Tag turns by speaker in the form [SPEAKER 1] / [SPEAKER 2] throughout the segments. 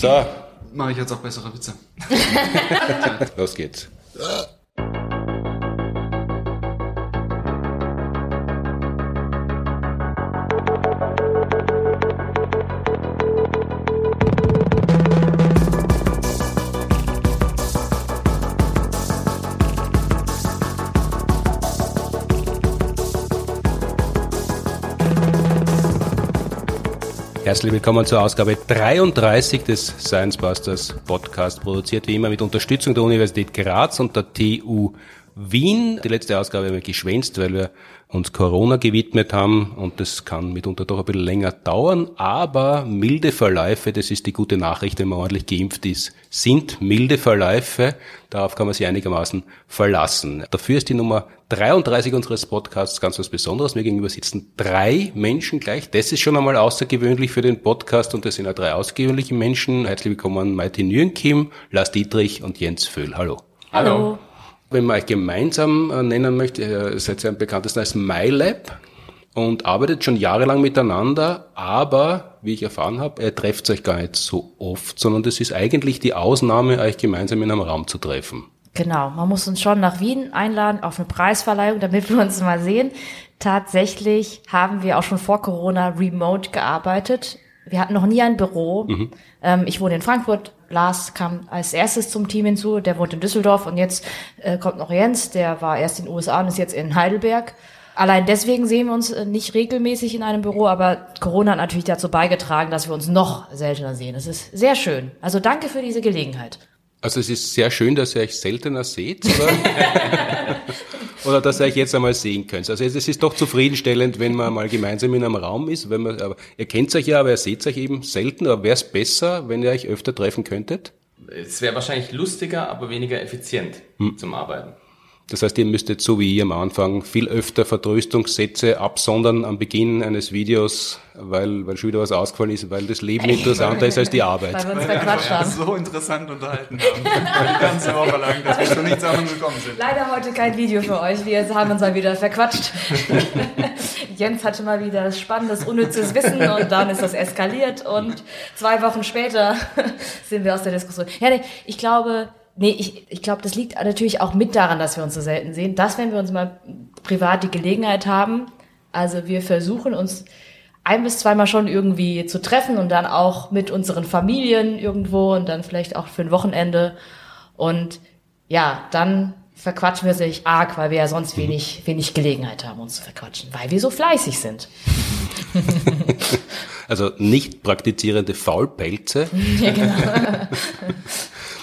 [SPEAKER 1] So.
[SPEAKER 2] Mache ich jetzt auch bessere Witze.
[SPEAKER 1] Los geht's. Herzlich willkommen zur Ausgabe 33 des Science Busters Podcast, produziert wie immer mit Unterstützung der Universität Graz und der TU Wien. Die letzte Ausgabe haben wir geschwänzt, weil wir uns Corona gewidmet haben und das kann mitunter doch ein bisschen länger dauern, aber milde Verläufe, das ist die gute Nachricht, wenn man ordentlich geimpft ist, sind milde Verläufe, darauf kann man sich einigermaßen verlassen. Dafür ist die Nummer 33 unseres Podcasts ganz was Besonderes. Mir gegenüber sitzen drei Menschen gleich. Das ist schon einmal außergewöhnlich für den Podcast und das sind ja drei außergewöhnliche Menschen. Herzlich willkommen Martin Nürnkim, Lars Dietrich und Jens Föhl. Hallo.
[SPEAKER 3] Hallo.
[SPEAKER 1] Wenn man euch gemeinsam äh, nennen möchte, ihr seid ja am bekanntesten als MyLab und arbeitet schon jahrelang miteinander, aber, wie ich erfahren habe, ihr trefft euch gar nicht so oft, sondern das ist eigentlich die Ausnahme, euch gemeinsam in einem Raum zu treffen.
[SPEAKER 3] Genau, man muss uns schon nach Wien einladen auf eine Preisverleihung, damit wir uns mal sehen. Tatsächlich haben wir auch schon vor Corona remote gearbeitet. Wir hatten noch nie ein Büro. Mhm. Ähm, ich wohne in Frankfurt. Lars kam als erstes zum Team hinzu. Der wohnt in Düsseldorf und jetzt äh, kommt noch Jens. Der war erst in den USA und ist jetzt in Heidelberg. Allein deswegen sehen wir uns äh, nicht regelmäßig in einem Büro, aber Corona hat natürlich dazu beigetragen, dass wir uns noch seltener sehen. Das ist sehr schön. Also danke für diese Gelegenheit.
[SPEAKER 1] Also es ist sehr schön, dass ihr euch seltener seht, oder? dass ihr euch jetzt einmal sehen könnt. Also es ist doch zufriedenstellend, wenn man mal gemeinsam in einem Raum ist. Wenn man, aber ihr kennt euch ja, aber ihr seht euch eben selten. Aber wäre es besser, wenn ihr euch öfter treffen könntet?
[SPEAKER 4] Es wäre wahrscheinlich lustiger, aber weniger effizient hm. zum Arbeiten.
[SPEAKER 1] Das heißt, ihr müsstet so wie ich am Anfang viel öfter Vertröstungssätze absondern am Beginn eines Videos, weil, weil schon wieder was ausgefallen ist, weil das Leben interessanter ist als die Arbeit.
[SPEAKER 2] Weil wir uns verquatscht haben. so interessant unterhalten haben. Die ganze Woche lang, dass wir schon nichts anderes gekommen sind.
[SPEAKER 3] Leider heute kein Video für euch. Wir haben uns mal wieder verquatscht. Jens hatte mal wieder spannendes, unnützes Wissen und dann ist das eskaliert und zwei Wochen später sind wir aus der Diskussion. Ja, nee, ich glaube, Nee, ich, ich glaube, das liegt natürlich auch mit daran, dass wir uns so selten sehen. Dass, wenn wir uns mal privat die Gelegenheit haben, also wir versuchen uns ein bis zweimal schon irgendwie zu treffen und dann auch mit unseren Familien irgendwo und dann vielleicht auch für ein Wochenende. Und ja, dann verquatschen wir sich arg, weil wir ja sonst wenig, wenig Gelegenheit haben, uns zu verquatschen, weil wir so fleißig sind.
[SPEAKER 1] also nicht praktizierende Faulpelze.
[SPEAKER 3] ja, genau.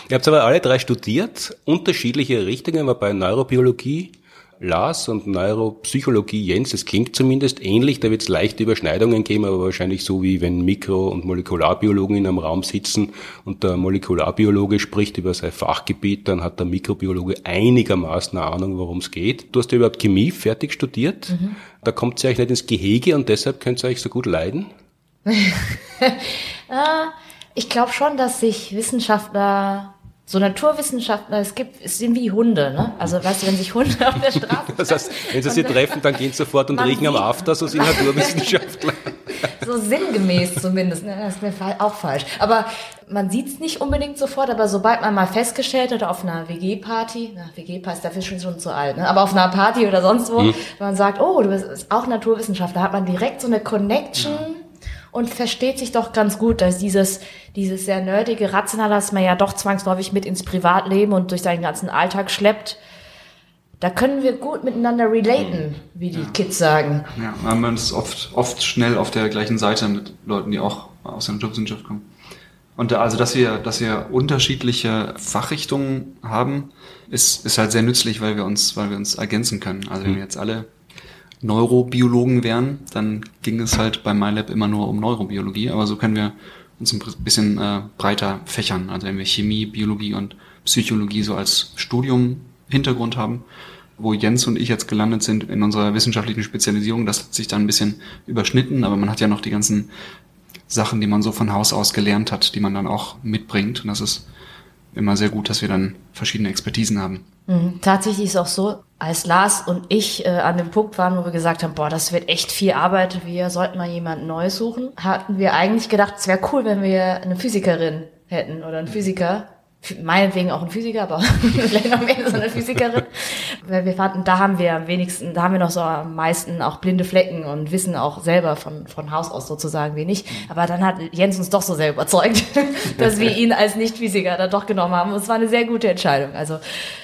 [SPEAKER 1] Ihr habt aber alle drei studiert, unterschiedliche Richtungen, wobei Neurobiologie Lars und Neuropsychologie Jens, das klingt zumindest ähnlich, da wird es leichte Überschneidungen geben, aber wahrscheinlich so wie wenn Mikro- und Molekularbiologen in einem Raum sitzen und der Molekularbiologe spricht über sein Fachgebiet, dann hat der Mikrobiologe einigermaßen eine Ahnung, worum es geht. Du hast ja überhaupt Chemie fertig studiert, mhm. da kommt sie euch nicht ins Gehege und deshalb könnt ihr euch so gut leiden?
[SPEAKER 3] Ah, ich glaube schon, dass sich Wissenschaftler so Naturwissenschaftler, es gibt, es sind wie Hunde, ne? Also weißt du, wenn sich Hunde auf der Straße.
[SPEAKER 1] Das heißt, wenn sie sie treffen, dann gehen sie sofort und riechen am After, so sind Naturwissenschaftler.
[SPEAKER 3] so sinngemäß zumindest, ne? Das ist mir auch falsch. Aber man sieht es nicht unbedingt sofort, aber sobald man mal festgestellt hat, auf einer WG-Party, na, WG-Party ist dafür schon, schon zu alt, ne? Aber auf einer Party oder sonst wo, hm. man sagt, oh, du bist auch Naturwissenschaftler, hat man direkt so eine Connection. Ja und versteht sich doch ganz gut, dass dieses, dieses sehr nerdige, rationale, das man ja doch zwangsläufig mit ins Privatleben und durch seinen ganzen Alltag schleppt, da können wir gut miteinander relaten, wie die ja. Kids sagen.
[SPEAKER 2] Ja, man ist oft, oft schnell auf der gleichen Seite mit Leuten, die auch aus der Naturwissenschaft kommen. Und also, dass wir, dass wir unterschiedliche Fachrichtungen haben, ist, ist halt sehr nützlich, weil wir uns, weil wir uns ergänzen können. Also, wenn wir mhm. jetzt alle Neurobiologen wären, dann ging es halt bei MyLab immer nur um Neurobiologie, aber so können wir uns ein bisschen äh, breiter fächern. Also wenn wir Chemie, Biologie und Psychologie so als Studium Hintergrund haben, wo Jens und ich jetzt gelandet sind in unserer wissenschaftlichen Spezialisierung, das hat sich dann ein bisschen überschnitten, aber man hat ja noch die ganzen Sachen, die man so von Haus aus gelernt hat, die man dann auch mitbringt. Und das ist immer sehr gut, dass wir dann verschiedene Expertisen haben.
[SPEAKER 3] Mhm. Tatsächlich ist es auch so, als Lars und ich äh, an dem Punkt waren, wo wir gesagt haben, boah, das wird echt viel Arbeit, wir sollten mal jemanden Neues suchen, hatten wir eigentlich gedacht, es wäre cool, wenn wir eine Physikerin hätten oder einen Physiker, meinetwegen auch ein Physiker, aber vielleicht noch mehr so eine Physikerin. Weil wir fanden, da haben wir am wenigsten, da haben wir noch so am meisten auch blinde Flecken und wissen auch selber von, von Haus aus sozusagen wenig. Aber dann hat Jens uns doch so sehr überzeugt, dass wir ihn als Nicht-Physiker da doch genommen haben. Und es war eine sehr gute Entscheidung. Also,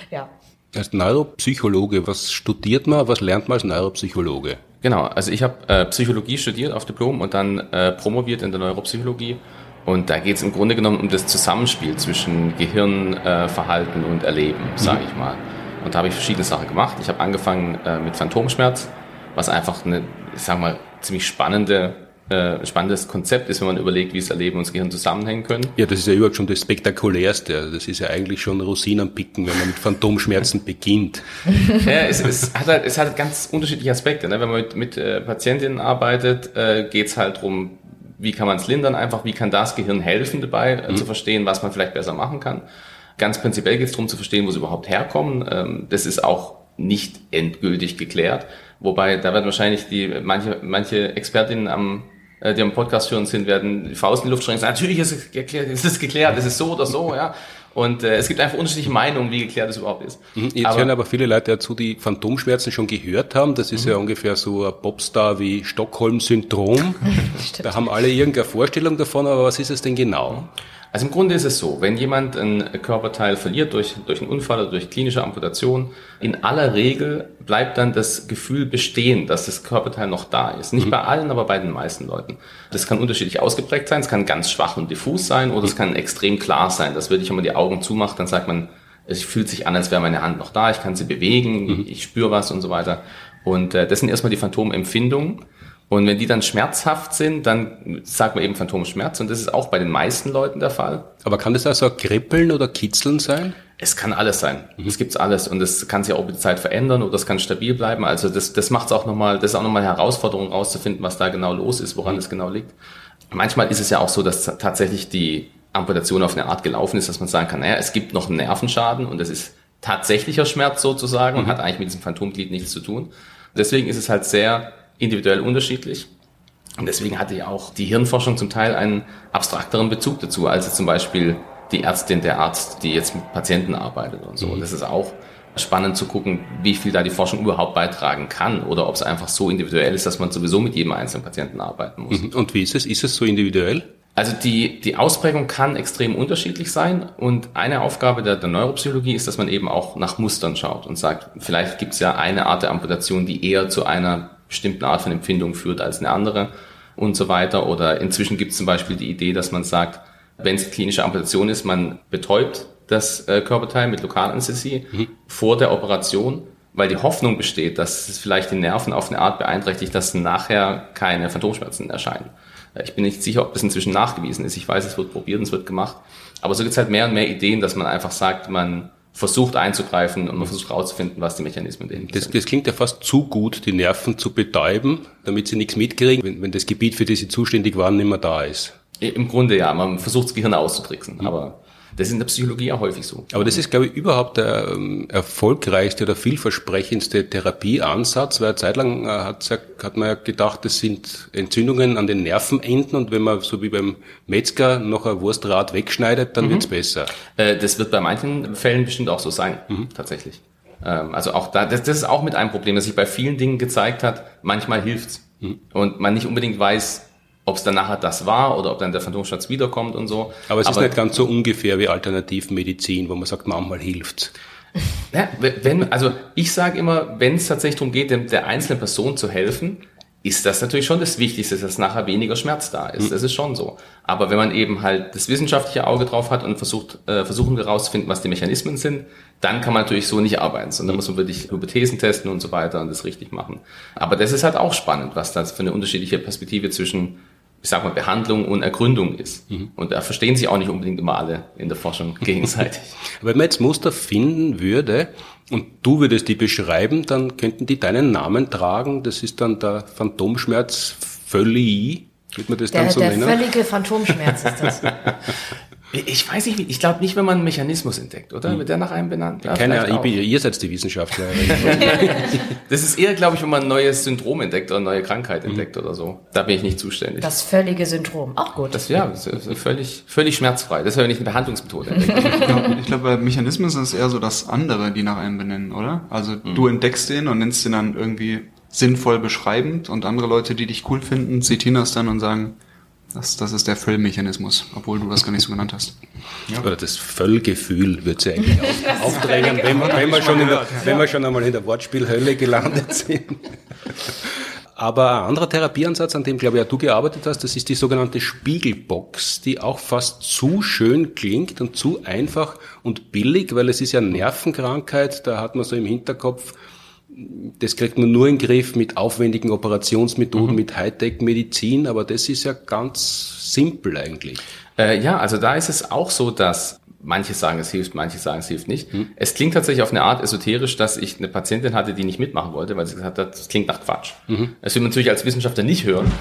[SPEAKER 3] ja.
[SPEAKER 1] Als Neuropsychologe, was studiert man, was lernt man als Neuropsychologe?
[SPEAKER 4] Genau, also ich habe äh, Psychologie studiert auf Diplom und dann äh, promoviert in der Neuropsychologie und da geht es im Grunde genommen um das Zusammenspiel zwischen Gehirn, äh, Verhalten und Erleben, sage mhm. ich mal. Und da habe ich verschiedene Sachen gemacht. Ich habe angefangen äh, mit Phantomschmerz, was einfach eine, ich sag mal, ziemlich spannende, äh, spannendes Konzept ist, wenn man überlegt, wie das Erleben und das Gehirn zusammenhängen können.
[SPEAKER 1] Ja, das ist ja überhaupt schon das Spektakulärste. Das ist ja eigentlich schon Rosinen picken, wenn man mit Phantomschmerzen beginnt.
[SPEAKER 4] Ja, es, es, hat halt, es hat ganz unterschiedliche Aspekte. Ne? Wenn man mit, mit äh, Patientinnen arbeitet, äh, geht es halt drum wie kann man es lindern einfach, wie kann das Gehirn helfen dabei äh, mhm. zu verstehen, was man vielleicht besser machen kann. Ganz prinzipiell geht es darum zu verstehen, wo sie überhaupt herkommen. Ähm, das ist auch nicht endgültig geklärt. Wobei, da werden wahrscheinlich die manche, manche Expertinnen am äh, die am Podcast hören sind, werden die Faust in die Luft schreien, natürlich ist es geklärt, ist es geklärt, es ist so oder so, ja. Und äh, es gibt einfach unterschiedliche Meinungen, wie geklärt das überhaupt ist.
[SPEAKER 1] Mhm. Jetzt aber, hören aber viele Leute dazu, die Phantomschmerzen schon gehört haben. Das ist mhm. ja ungefähr so ein Popstar wie Stockholm-Syndrom. da haben alle irgendeine Vorstellung davon, aber was ist es denn genau?
[SPEAKER 4] Also im Grunde ist es so, wenn jemand ein Körperteil verliert durch, durch einen Unfall oder durch klinische Amputation, in aller Regel bleibt dann das Gefühl bestehen, dass das Körperteil noch da ist. Nicht mhm. bei allen, aber bei den meisten Leuten. Das kann unterschiedlich ausgeprägt sein, es kann ganz schwach und diffus sein oder es kann extrem klar sein. Das würde ich, wenn man die Augen zumacht, dann sagt man, es fühlt sich an, als wäre meine Hand noch da, ich kann sie bewegen, mhm. ich spüre was und so weiter. Und äh, das sind erstmal die Phantomempfindungen. Und wenn die dann schmerzhaft sind, dann sagt man eben Phantomschmerz und das ist auch bei den meisten Leuten der Fall.
[SPEAKER 1] Aber kann das also kribbeln oder kitzeln sein?
[SPEAKER 4] Es kann alles sein. Mhm. Das gibt's alles und das kann sich auch über die Zeit verändern oder es kann stabil bleiben. Also das, das macht es auch nochmal, das ist auch nochmal eine Herausforderung rauszufinden, was da genau los ist, woran mhm. es genau liegt. Manchmal ist es ja auch so, dass tatsächlich die Amputation auf eine Art gelaufen ist, dass man sagen kann, naja, es gibt noch einen Nervenschaden und das ist tatsächlicher Schmerz sozusagen mhm. und hat eigentlich mit diesem Phantomglied nichts zu tun. Deswegen ist es halt sehr individuell unterschiedlich. Und deswegen hatte ja auch die Hirnforschung zum Teil einen abstrakteren Bezug dazu, als jetzt zum Beispiel die Ärztin, der Arzt, die jetzt mit Patienten arbeitet und so. Mhm. Das ist auch spannend zu gucken, wie viel da die Forschung überhaupt beitragen kann oder ob es einfach so individuell ist, dass man sowieso mit jedem einzelnen Patienten arbeiten muss.
[SPEAKER 1] Mhm. Und wie ist es? Ist es so individuell?
[SPEAKER 4] Also die, die Ausprägung kann extrem unterschiedlich sein und eine Aufgabe der, der Neuropsychologie ist, dass man eben auch nach Mustern schaut und sagt, vielleicht gibt es ja eine Art der Amputation, die eher zu einer bestimmten Art von Empfindung führt als eine andere und so weiter. Oder inzwischen gibt es zum Beispiel die Idee, dass man sagt, wenn es klinische Amputation ist, man betäubt das äh, Körperteil mit Lokalanästhesie mhm. vor der Operation, weil die Hoffnung besteht, dass es vielleicht die Nerven auf eine Art beeinträchtigt, dass nachher keine Phantomschmerzen erscheinen. Äh, ich bin nicht sicher, ob das inzwischen nachgewiesen ist. Ich weiß, es wird probiert und es wird gemacht. Aber so gibt es halt mehr und mehr Ideen, dass man einfach sagt, man versucht einzugreifen und man versucht herauszufinden, was die Mechanismen
[SPEAKER 1] dahinter das, sind. Das klingt ja fast zu gut, die Nerven zu betäuben, damit sie nichts mitkriegen, wenn, wenn das Gebiet, für das sie zuständig waren, nicht mehr da ist.
[SPEAKER 4] Im Grunde ja, man versucht das Gehirn auszutricksen, mhm. aber das ist in der Psychologie auch häufig so.
[SPEAKER 1] Aber das ist, glaube ich, überhaupt der ähm, erfolgreichste oder vielversprechendste Therapieansatz, weil eine Zeit lang äh, hat, hat man ja gedacht, das sind Entzündungen an den Nervenenden und wenn man so wie beim Metzger noch ein Wurstrad wegschneidet, dann mhm. wird's besser.
[SPEAKER 4] Äh, das wird bei manchen Fällen bestimmt auch so sein, mhm. tatsächlich. Ähm, also auch da, das, das ist auch mit einem Problem, das sich bei vielen Dingen gezeigt hat, manchmal hilft's. Mhm. Und man nicht unbedingt weiß, ob es dann nachher das war oder ob dann der Phantomschmerz wiederkommt und so.
[SPEAKER 1] Aber es Aber ist nicht ganz so ungefähr wie Alternativmedizin, wo man sagt, manchmal hilft.
[SPEAKER 4] Ja, wenn, also ich sage immer, wenn es tatsächlich darum geht, dem, der einzelnen Person zu helfen, ist das natürlich schon das Wichtigste, dass nachher weniger Schmerz da ist. Mhm. Das ist schon so. Aber wenn man eben halt das wissenschaftliche Auge drauf hat und versucht, äh, versuchen herauszufinden, was die Mechanismen sind, dann kann man natürlich so nicht arbeiten, sondern mhm. muss man wirklich Hypothesen testen und so weiter und das richtig machen. Aber das ist halt auch spannend, was das für eine unterschiedliche Perspektive zwischen ich sag mal, Behandlung und Ergründung ist. Mhm. Und da verstehen sich auch nicht unbedingt immer alle in der Forschung gegenseitig.
[SPEAKER 1] Wenn man jetzt Muster finden würde und du würdest die beschreiben, dann könnten die deinen Namen tragen. Das ist dann der Phantomschmerz völlig. Wird man das
[SPEAKER 3] der,
[SPEAKER 1] dann so
[SPEAKER 3] der
[SPEAKER 1] nennen?
[SPEAKER 3] völlige Phantomschmerz ist das.
[SPEAKER 4] Ich weiß nicht, wie, ich glaube nicht, wenn man einen Mechanismus entdeckt, oder? Hm. Wird der nach einem benannt?
[SPEAKER 1] Ja, Keine Ahnung, ihr seid die Wissenschaftler.
[SPEAKER 4] das ist eher, glaube ich, wenn man ein neues Syndrom entdeckt oder eine neue Krankheit entdeckt hm. oder so. Da bin ich nicht zuständig.
[SPEAKER 3] Das völlige Syndrom, auch gut.
[SPEAKER 4] Das, ja, das ist völlig, völlig schmerzfrei. Das ist ja nicht eine Behandlungsmethode entdeckt.
[SPEAKER 2] ich glaube, glaub, bei Mechanismen ist es eher so, dass andere die nach einem benennen, oder? Also hm. du entdeckst den und nennst den dann irgendwie sinnvoll beschreibend und andere Leute, die dich cool finden, zitieren das dann und sagen, das, das ist der Füllmechanismus, obwohl du das gar nicht so genannt hast.
[SPEAKER 1] Ja. Oder das Völlgefühl wird sie eigentlich auf, aufdrängen, wenn, man, wenn, wir schon in der, wenn wir schon einmal in der Wortspielhölle gelandet sind. Aber ein anderer Therapieansatz, an dem, glaube ich, auch du gearbeitet hast, das ist die sogenannte Spiegelbox, die auch fast zu schön klingt und zu einfach und billig, weil es ist ja Nervenkrankheit, da hat man so im Hinterkopf, das kriegt man nur in den Griff mit aufwendigen Operationsmethoden, mhm. mit Hightech-Medizin, aber das ist ja ganz simpel eigentlich.
[SPEAKER 4] Äh, ja, also da ist es auch so, dass manche sagen, es hilft, manche sagen, es hilft nicht. Mhm. Es klingt tatsächlich auf eine Art esoterisch, dass ich eine Patientin hatte, die nicht mitmachen wollte, weil sie gesagt hat, das klingt nach Quatsch. Mhm. Das will man natürlich als Wissenschaftler nicht hören.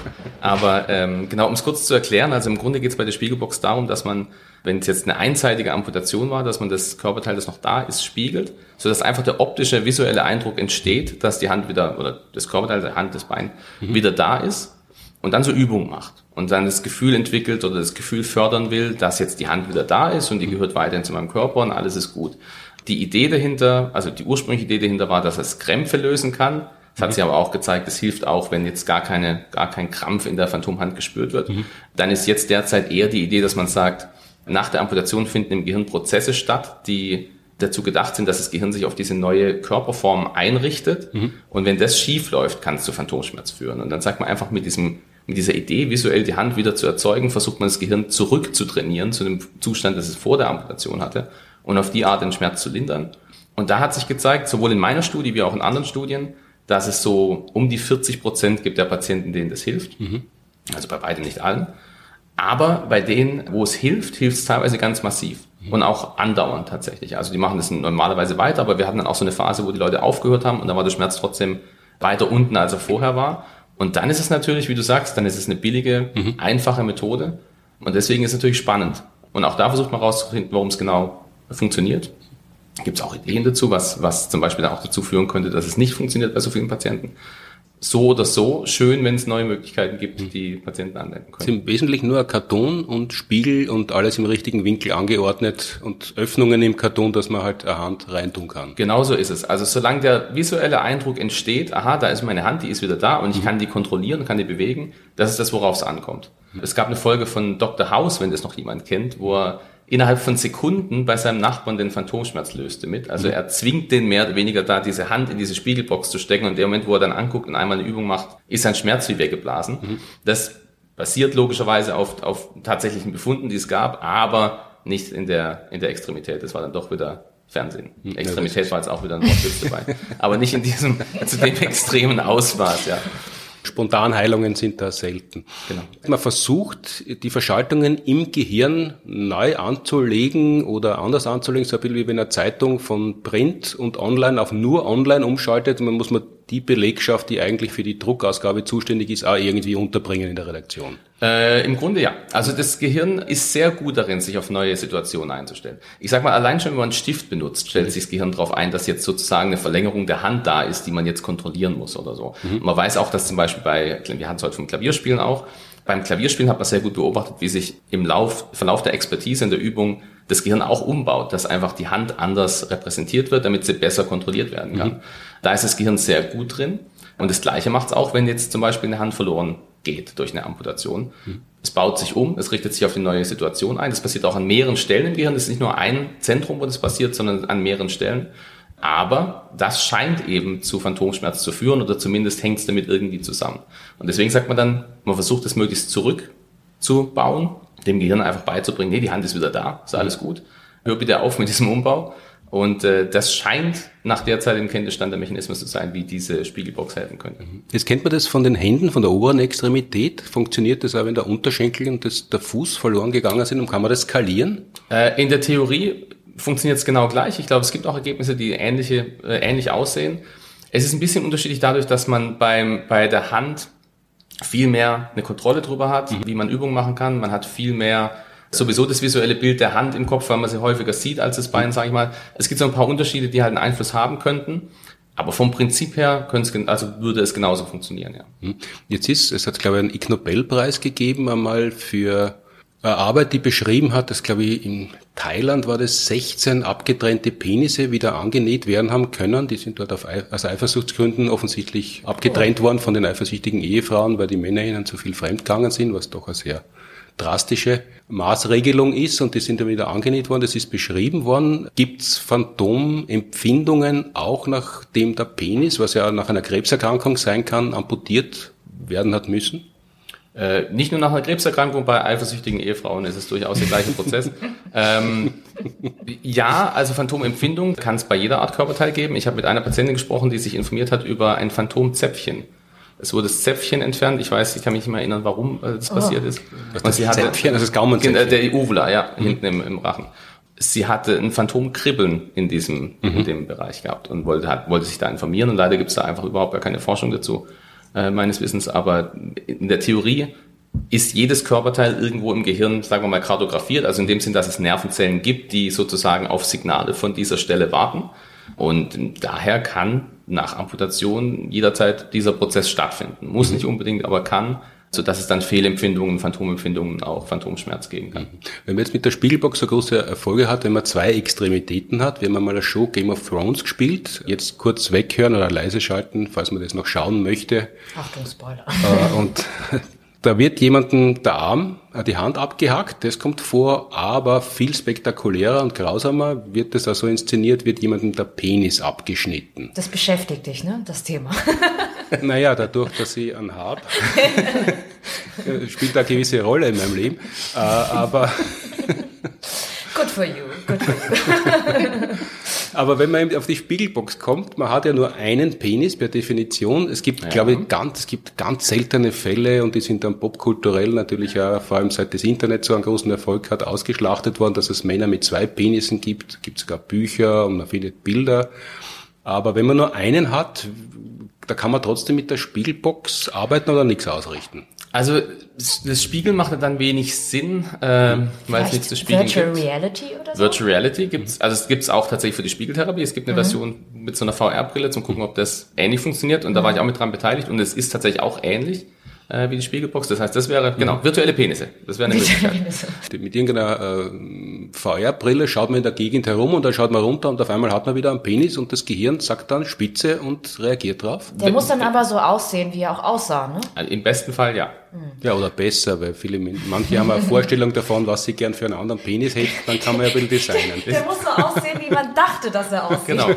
[SPEAKER 4] Aber ähm, genau, um es kurz zu erklären, also im Grunde geht es bei der Spiegelbox darum, dass man, wenn es jetzt eine einseitige Amputation war, dass man das Körperteil, das noch da ist, spiegelt, sodass einfach der optische, visuelle Eindruck entsteht, dass die Hand wieder, oder das Körperteil, der Hand, das Bein, mhm. wieder da ist und dann so Übungen macht und dann das Gefühl entwickelt oder das Gefühl fördern will, dass jetzt die Hand wieder da ist und die gehört weiterhin zu meinem Körper und alles ist gut. Die Idee dahinter, also die ursprüngliche Idee dahinter war, dass es Krämpfe lösen kann. Das hat mhm. sich aber auch gezeigt, es hilft auch, wenn jetzt gar keine, gar kein Krampf in der Phantomhand gespürt wird. Mhm. Dann ist jetzt derzeit eher die Idee, dass man sagt, nach der Amputation finden im Gehirn Prozesse statt, die dazu gedacht sind, dass das Gehirn sich auf diese neue Körperform einrichtet. Mhm. Und wenn das schief läuft, kann es zu Phantomschmerz führen. Und dann sagt man einfach mit diesem mit dieser Idee, visuell die Hand wieder zu erzeugen, versucht man das Gehirn zurück zu dem Zustand, das es vor der Amputation hatte und auf die Art den Schmerz zu lindern. Und da hat sich gezeigt, sowohl in meiner Studie wie auch in anderen Studien, dass es so um die 40 Prozent gibt der Patienten, denen das hilft. Mhm. Also bei beiden nicht allen. Aber bei denen, wo es hilft, hilft es teilweise ganz massiv mhm. und auch andauernd tatsächlich. Also die machen das normalerweise weiter, aber wir hatten dann auch so eine Phase, wo die Leute aufgehört haben und da war der Schmerz trotzdem weiter unten, als er vorher war. Und dann ist es natürlich, wie du sagst, dann ist es eine billige, mhm. einfache Methode. Und deswegen ist es natürlich spannend. Und auch da versucht man rauszufinden, warum es genau funktioniert. Gibt es auch Ideen dazu, was, was zum Beispiel auch dazu führen könnte, dass es nicht funktioniert bei so vielen Patienten so oder so schön, wenn es neue Möglichkeiten gibt, mhm. die Patienten anwenden können. Es
[SPEAKER 1] ist im Wesentlichen nur Karton und Spiegel und alles im richtigen Winkel angeordnet und Öffnungen im Karton, dass man halt eine Hand reintun kann.
[SPEAKER 4] Genauso ist es. Also solange der visuelle Eindruck entsteht, aha, da ist meine Hand, die ist wieder da und ich mhm. kann die kontrollieren, kann die bewegen, das ist das, worauf es ankommt. Mhm. Es gab eine Folge von Dr. House, wenn das noch jemand kennt, wo er innerhalb von Sekunden bei seinem Nachbarn den Phantomschmerz löste mit. Also mhm. er zwingt den mehr oder weniger da, diese Hand in diese Spiegelbox zu stecken und dem Moment, wo er dann anguckt und einmal eine Übung macht, ist sein Schmerz wie weggeblasen. Mhm. Das basiert logischerweise auf, auf tatsächlichen Befunden, die es gab, aber nicht in der, in der Extremität. Das war dann doch wieder Fernsehen. Mhm. Extremität war jetzt auch wieder ein Wortwitz dabei. aber nicht in diesem, zu dem extremen Ausmaß, ja.
[SPEAKER 1] Spontanheilungen sind da selten. Genau. Man versucht, die Verschaltungen im Gehirn neu anzulegen oder anders anzulegen, so ein bisschen wie wenn eine Zeitung von Print und Online auf nur Online umschaltet. Man muss man die Belegschaft, die eigentlich für die Druckausgabe zuständig ist, auch irgendwie unterbringen in der Redaktion.
[SPEAKER 4] Äh, Im Grunde ja. Also das Gehirn ist sehr gut darin, sich auf neue Situationen einzustellen. Ich sag mal, allein schon, wenn man einen Stift benutzt, stellt sich das Gehirn darauf ein, dass jetzt sozusagen eine Verlängerung der Hand da ist, die man jetzt kontrollieren muss oder so. Mhm. Man weiß auch, dass zum Beispiel bei, wir hatten es heute vom Klavierspielen auch, beim Klavierspielen hat man sehr gut beobachtet, wie sich im Lauf, Verlauf der Expertise in der Übung das Gehirn auch umbaut, dass einfach die Hand anders repräsentiert wird, damit sie besser kontrolliert werden kann. Mhm. Da ist das Gehirn sehr gut drin. Und das Gleiche macht es auch, wenn jetzt zum Beispiel eine Hand verloren geht durch eine Amputation. Mhm. Es baut sich um, es richtet sich auf die neue Situation ein. Das passiert auch an mehreren Stellen im Gehirn. Das ist nicht nur ein Zentrum, wo das passiert, sondern an mehreren Stellen. Aber das scheint eben zu Phantomschmerz zu führen oder zumindest hängt es damit irgendwie zusammen. Und deswegen sagt man dann, man versucht es möglichst zurückzubauen, dem Gehirn einfach beizubringen, nee, die Hand ist wieder da, ist alles gut. Hör bitte auf mit diesem Umbau. Und äh, das scheint nach derzeitigem Kenntnisstand der Mechanismus zu sein, wie diese Spiegelbox helfen könnte. Mhm.
[SPEAKER 1] Jetzt kennt man das von den Händen, von der oberen Extremität. Funktioniert das auch, wenn der Unterschenkel und das, der Fuß verloren gegangen sind und kann man das skalieren?
[SPEAKER 4] Äh, in der Theorie funktioniert es genau gleich. Ich glaube, es gibt auch Ergebnisse, die ähnliche, äh, ähnlich aussehen. Es ist ein bisschen unterschiedlich dadurch, dass man beim, bei der Hand viel mehr eine Kontrolle drüber hat, mhm. wie man Übungen machen kann. Man hat viel mehr Sowieso das visuelle Bild der Hand im Kopf, weil man sie häufiger sieht als das Bein, sage ich mal. Es gibt so ein paar Unterschiede, die halt einen Einfluss haben könnten. Aber vom Prinzip her also würde es genauso funktionieren, ja. Hm.
[SPEAKER 1] Jetzt ist, es hat, glaube ich, einen Ig Nobelpreis gegeben einmal für Arbeit, die beschrieben hat, dass, glaube ich, in Thailand war das 16 abgetrennte Penisse wieder angenäht werden haben können. Die sind dort aus Eifersuchtsgründen offensichtlich abgetrennt oh. worden von den eifersüchtigen Ehefrauen, weil die Männer ihnen zu viel fremdgegangen sind, was doch eine sehr drastische Maßregelung ist und die sind dann wieder angenäht worden, das ist beschrieben worden. Gibt es Phantomempfindungen auch nachdem der Penis, was ja nach einer Krebserkrankung sein kann, amputiert werden hat müssen?
[SPEAKER 4] Äh, nicht nur nach einer Krebserkrankung, bei eifersüchtigen Ehefrauen ist es durchaus der gleiche Prozess. ähm, ja, also Phantomempfindung kann es bei jeder Art Körperteil geben. Ich habe mit einer Patientin gesprochen, die sich informiert hat über ein Phantomzäpfchen. Es wurde das Zäpfchen entfernt. Ich weiß, ich kann mich nicht mehr erinnern, warum äh, das oh. passiert ist.
[SPEAKER 1] Was das sie hatte, Zäpfchen, das ist Gaumenzäpfchen.
[SPEAKER 4] Äh, der Uvula, ja, mhm. hinten im, im Rachen. Sie hatte ein Phantomkribbeln in diesem, mhm. in dem Bereich gehabt und wollte, hat, wollte sich da informieren und leider gibt es da einfach überhaupt gar keine Forschung dazu, äh, meines Wissens. Aber in der Theorie ist jedes Körperteil irgendwo im Gehirn, sagen wir mal, kartografiert, also in dem Sinn, dass es Nervenzellen gibt, die sozusagen auf Signale von dieser Stelle warten. Und daher kann nach Amputation jederzeit dieser Prozess stattfinden. Muss mhm. nicht unbedingt, aber kann, so dass es dann Fehlempfindungen, Phantomempfindungen, auch Phantomschmerz geben kann. Mhm.
[SPEAKER 1] Wenn man jetzt mit der Spiegelbox so große Erfolge hat, wenn man zwei Extremitäten hat, wir haben mal eine Show Game of Thrones gespielt, jetzt kurz weghören oder leise schalten, falls man das noch schauen möchte.
[SPEAKER 3] Achtung, Spoiler.
[SPEAKER 1] Äh, und da wird jemandem der Arm, äh, die Hand abgehackt, das kommt vor, aber viel spektakulärer und grausamer wird das also inszeniert, wird jemandem der Penis abgeschnitten.
[SPEAKER 3] Das beschäftigt dich, ne, das Thema.
[SPEAKER 1] naja, dadurch, dass ich einen habe, spielt da eine gewisse Rolle in meinem Leben. Äh, aber
[SPEAKER 3] Good for you, good for you.
[SPEAKER 1] Aber wenn man eben auf die Spiegelbox kommt, man hat ja nur einen Penis per Definition. Es gibt, ja. glaube ich, ganz, es gibt ganz seltene Fälle und die sind dann popkulturell natürlich auch, vor allem seit das Internet so einen großen Erfolg hat, ausgeschlachtet worden, dass es Männer mit zwei Penissen gibt. Es gibt sogar Bücher und viele Bilder. Aber wenn man nur einen hat, da kann man trotzdem mit der Spiegelbox arbeiten oder nichts ausrichten.
[SPEAKER 4] Also das Spiegel macht dann wenig Sinn, äh, weil es nichts zu spiegeln
[SPEAKER 3] Virtual gibt. Reality oder so?
[SPEAKER 4] Virtual Reality gibt's, also es gibt's auch tatsächlich für die Spiegeltherapie. Es gibt eine mhm. Version mit so einer VR-Brille zum gucken, ob das ähnlich funktioniert. Und da war ich auch mit dran beteiligt und es ist tatsächlich auch ähnlich äh, wie die Spiegelbox. Das heißt, das wäre, genau, mhm. virtuelle Penisse. Das wäre eine Möglichkeit.
[SPEAKER 1] Mit irgendeiner äh, VR-Brille schaut man in der Gegend herum und dann schaut man runter und auf einmal hat man wieder einen Penis und das Gehirn sagt dann Spitze und reagiert drauf.
[SPEAKER 3] Der muss dann aber so aussehen, wie er auch aussah, ne?
[SPEAKER 4] Also Im besten Fall ja.
[SPEAKER 1] Ja, oder besser, weil viele, manche haben eine Vorstellung davon, was sie gern für einen anderen Penis hätten, dann kann man ja ein bisschen designen.
[SPEAKER 3] Der muss so aussehen, wie man dachte, dass er aussieht.
[SPEAKER 4] Genau.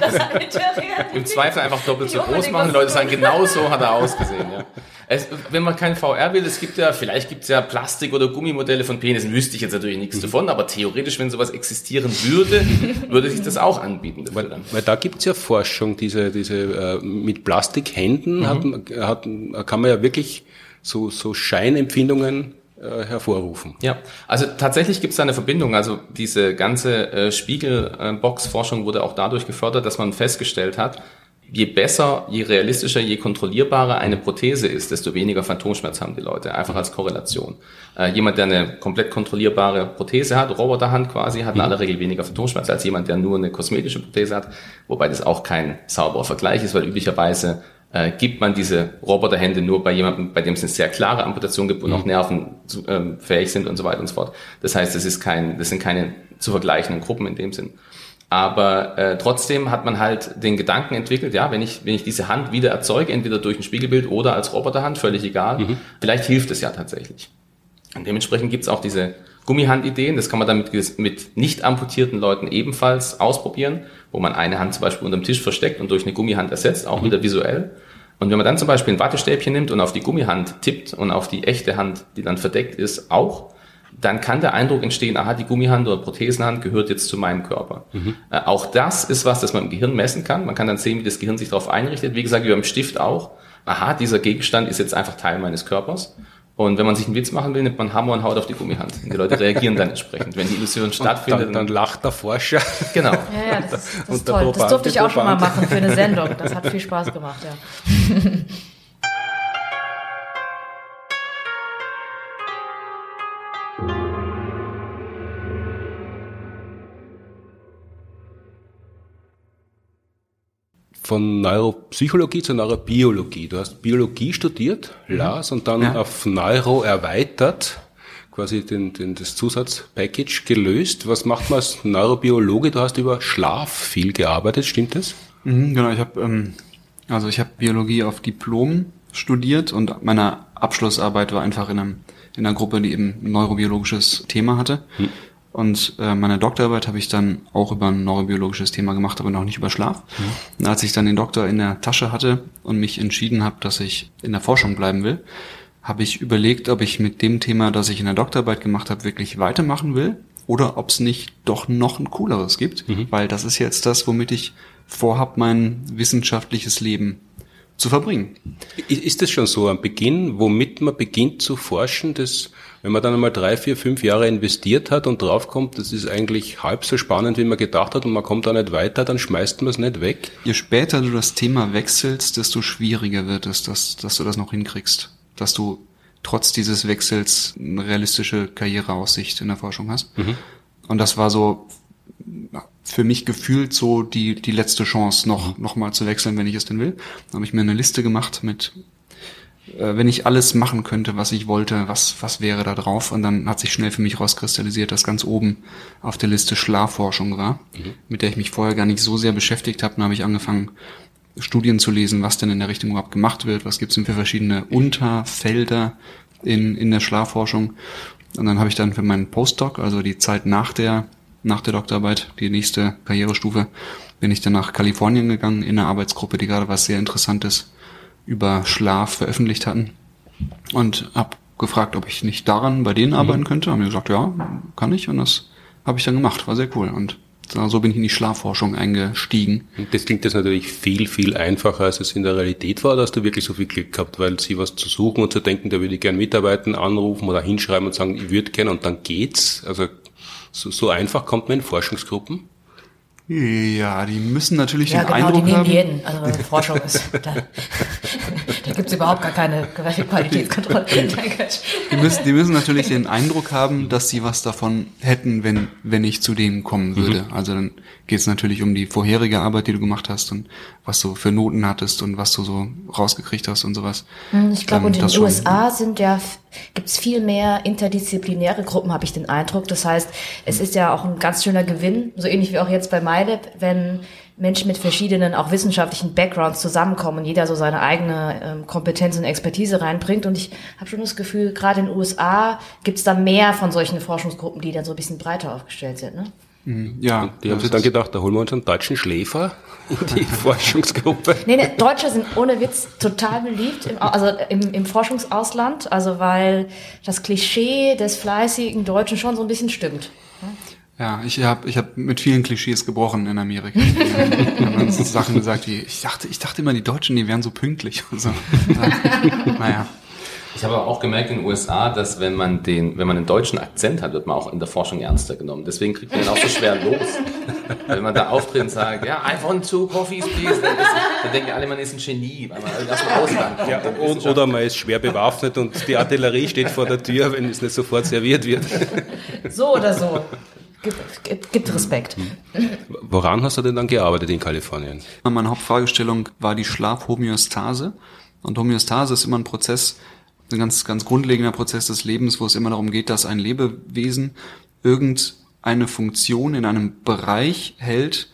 [SPEAKER 4] Im Zweifel einfach doppelt so groß machen, die Leute sagen, genau so hat er ausgesehen, ja. Es, wenn man kein VR will, es gibt ja, vielleicht gibt es ja Plastik- oder Gummimodelle von Penissen, wüsste ich jetzt natürlich nichts mhm. davon, aber theoretisch, wenn sowas existieren würde, würde sich das auch anbieten.
[SPEAKER 1] Weil, weil, da gibt es ja Forschung, diese, diese äh, mit Plastikhänden mhm. hat, hat, kann man ja wirklich so, so Scheinempfindungen äh, hervorrufen.
[SPEAKER 4] Ja, also tatsächlich gibt es da eine Verbindung. Also diese ganze äh, Spiegelbox-Forschung wurde auch dadurch gefördert, dass man festgestellt hat, je besser, je realistischer, je kontrollierbarer eine Prothese ist, desto weniger Phantomschmerz haben die Leute. Einfach als Korrelation. Äh, jemand, der eine komplett kontrollierbare Prothese hat, Roboterhand quasi, hat in aller Regel weniger Phantomschmerz als jemand, der nur eine kosmetische Prothese hat. Wobei das auch kein sauberer Vergleich ist, weil üblicherweise äh, gibt man diese Roboterhände nur bei jemandem, bei dem es eine sehr klare Amputation gibt, wo noch mhm. Nerven zu, ähm, fähig sind und so weiter und so fort. Das heißt, das ist kein, das sind keine zu vergleichenden Gruppen in dem Sinn. Aber äh, trotzdem hat man halt den Gedanken entwickelt, ja, wenn ich, wenn ich diese Hand wieder erzeuge, entweder durch ein Spiegelbild oder als Roboterhand, völlig egal, mhm. vielleicht hilft es ja tatsächlich. Und dementsprechend gibt es auch diese Gummihandideen, das kann man dann mit, mit nicht amputierten Leuten ebenfalls ausprobieren, wo man eine Hand zum Beispiel unter dem Tisch versteckt und durch eine Gummihand ersetzt, auch mhm. wieder visuell. Und wenn man dann zum Beispiel ein Wattestäbchen nimmt und auf die Gummihand tippt und auf die echte Hand, die dann verdeckt ist, auch, dann kann der Eindruck entstehen, aha, die Gummihand oder Prothesenhand gehört jetzt zu meinem Körper. Mhm. Äh, auch das ist was, das man im Gehirn messen kann. Man kann dann sehen, wie das Gehirn sich darauf einrichtet. Wie gesagt, wie beim Stift auch. Aha, dieser Gegenstand ist jetzt einfach Teil meines Körpers. Und wenn man sich einen Witz machen will, nimmt man Hammer und haut auf die Gummihand. Und die Leute reagieren dann entsprechend. Wenn die Illusion stattfindet.
[SPEAKER 1] Dann, dann, lacht der Forscher.
[SPEAKER 3] Genau. Ja, ja, das, das ist toll. Das durfte ich auch schon mal machen für eine Sendung. Das hat viel Spaß gemacht, ja.
[SPEAKER 1] von Neuropsychologie zur Neurobiologie. Du hast Biologie studiert, mhm. Lars, und dann ja. auf Neuro erweitert, quasi den, den, das Zusatzpackage gelöst. Was macht man als Neurobiologe? Du hast über Schlaf viel gearbeitet, stimmt das?
[SPEAKER 2] Mhm, genau, ich habe ähm, also ich habe Biologie auf Diplom studiert und meine Abschlussarbeit war einfach in, einem, in einer Gruppe, die eben ein neurobiologisches Thema hatte. Mhm. Und äh, meine Doktorarbeit habe ich dann auch über ein neurobiologisches Thema gemacht, aber noch nicht über Schlaf. Mhm. Und als ich dann den Doktor in der Tasche hatte und mich entschieden habe, dass ich in der Forschung bleiben will, habe ich überlegt, ob ich mit dem Thema, das ich in der Doktorarbeit gemacht habe, wirklich weitermachen will oder ob es nicht doch noch ein cooleres gibt, mhm. weil das ist jetzt das, womit ich vorhab, mein wissenschaftliches Leben zu verbringen.
[SPEAKER 1] Ist das schon so am Beginn, womit man beginnt zu forschen, dass wenn man dann einmal drei, vier, fünf Jahre investiert hat und draufkommt, das ist eigentlich halb so spannend, wie man gedacht hat und man kommt da nicht weiter, dann schmeißt man es nicht weg?
[SPEAKER 2] Je später du das Thema wechselst, desto schwieriger wird es, dass, dass du das noch hinkriegst. Dass du trotz dieses Wechsels eine realistische Karriereaussicht in der Forschung hast. Mhm. Und das war so für mich gefühlt so die, die letzte Chance, noch, noch mal zu wechseln, wenn ich es denn will. Da habe ich mir eine Liste gemacht mit äh, wenn ich alles machen könnte, was ich wollte, was, was wäre da drauf? Und dann hat sich schnell für mich rauskristallisiert, dass ganz oben auf der Liste Schlafforschung war, mhm. mit der ich mich vorher gar nicht so sehr beschäftigt habe. Dann habe ich angefangen, Studien zu lesen, was denn in der Richtung überhaupt gemacht wird, was gibt es denn für verschiedene Unterfelder in, in der Schlafforschung. Und dann habe ich dann für meinen Postdoc, also die Zeit nach der, nach der Doktorarbeit, die nächste Karrierestufe, bin ich dann nach Kalifornien gegangen in eine Arbeitsgruppe, die gerade was sehr Interessantes über Schlaf veröffentlicht hatten und habe gefragt, ob ich nicht daran bei denen mhm. arbeiten könnte. Haben die gesagt, ja, kann ich und das habe ich dann gemacht. War sehr cool und so bin ich in die Schlafforschung eingestiegen.
[SPEAKER 1] Das klingt jetzt natürlich viel, viel einfacher, als es in der Realität war. Da hast du wirklich so viel Glück gehabt, weil sie was zu suchen und zu denken, da würde ich gern mitarbeiten, anrufen oder hinschreiben und sagen, ich würde gerne und dann geht's. Also so, so einfach kommt man in Forschungsgruppen.
[SPEAKER 2] Ja, die müssen natürlich
[SPEAKER 3] ja,
[SPEAKER 2] den
[SPEAKER 3] genau,
[SPEAKER 2] Eindruck
[SPEAKER 3] die nehmen
[SPEAKER 2] haben.
[SPEAKER 3] jeden. Also Forschung ist, da, da gibt es überhaupt gar keine Qualitätskontrolle.
[SPEAKER 2] die, müssen, die müssen natürlich den Eindruck haben, dass sie was davon hätten, wenn, wenn ich zu denen kommen würde. Mhm. Also dann geht es natürlich um die vorherige Arbeit, die du gemacht hast und was du für Noten hattest und was du so rausgekriegt hast und sowas.
[SPEAKER 3] Hm, ich glaube, und in den USA sind ja gibt es viel mehr interdisziplinäre Gruppen, habe ich den Eindruck. Das heißt, es ist ja auch ein ganz schöner Gewinn, so ähnlich wie auch jetzt bei MyLab, wenn Menschen mit verschiedenen auch wissenschaftlichen Backgrounds zusammenkommen und jeder so seine eigene ähm, Kompetenz und Expertise reinbringt. Und ich habe schon das Gefühl, gerade in den USA gibt es da mehr von solchen Forschungsgruppen, die dann so ein bisschen breiter aufgestellt sind. Ne?
[SPEAKER 1] Mhm. Ja. Die haben sich dann gedacht, da holen wir uns einen deutschen Schläfer in die Forschungsgruppe.
[SPEAKER 3] Nee, nee, Deutsche sind ohne Witz total beliebt, im, also im, im Forschungsausland, also weil das Klischee des fleißigen Deutschen schon so ein bisschen stimmt.
[SPEAKER 2] Ja, ich habe ich hab mit vielen Klischees gebrochen in Amerika. Wir haben uns Sachen gesagt, wie ich dachte, ich dachte immer, die Deutschen, die wären so pünktlich und so.
[SPEAKER 4] naja. Ich habe auch gemerkt in den USA, dass wenn man den, wenn man einen deutschen Akzent hat, wird man auch in der Forschung ernster genommen. Deswegen kriegt man ihn auch so schwer los. wenn man da auftritt und sagt, ja, I want two coffees, please, dann, ist, dann denken alle, man ist ein Genie, weil man aus dem Ausland kommt.
[SPEAKER 1] Ja, oder man ist schwer bewaffnet und die Artillerie steht vor der Tür, wenn es nicht sofort serviert wird.
[SPEAKER 3] So oder so. Gibt, gibt Respekt.
[SPEAKER 1] Woran hast du denn dann gearbeitet in Kalifornien?
[SPEAKER 2] Meine Hauptfragestellung war die Schlafhomöostase. Und Homöostase ist immer ein Prozess, ein ganz, ganz grundlegender Prozess des Lebens, wo es immer darum geht, dass ein Lebewesen irgendeine Funktion in einem Bereich hält,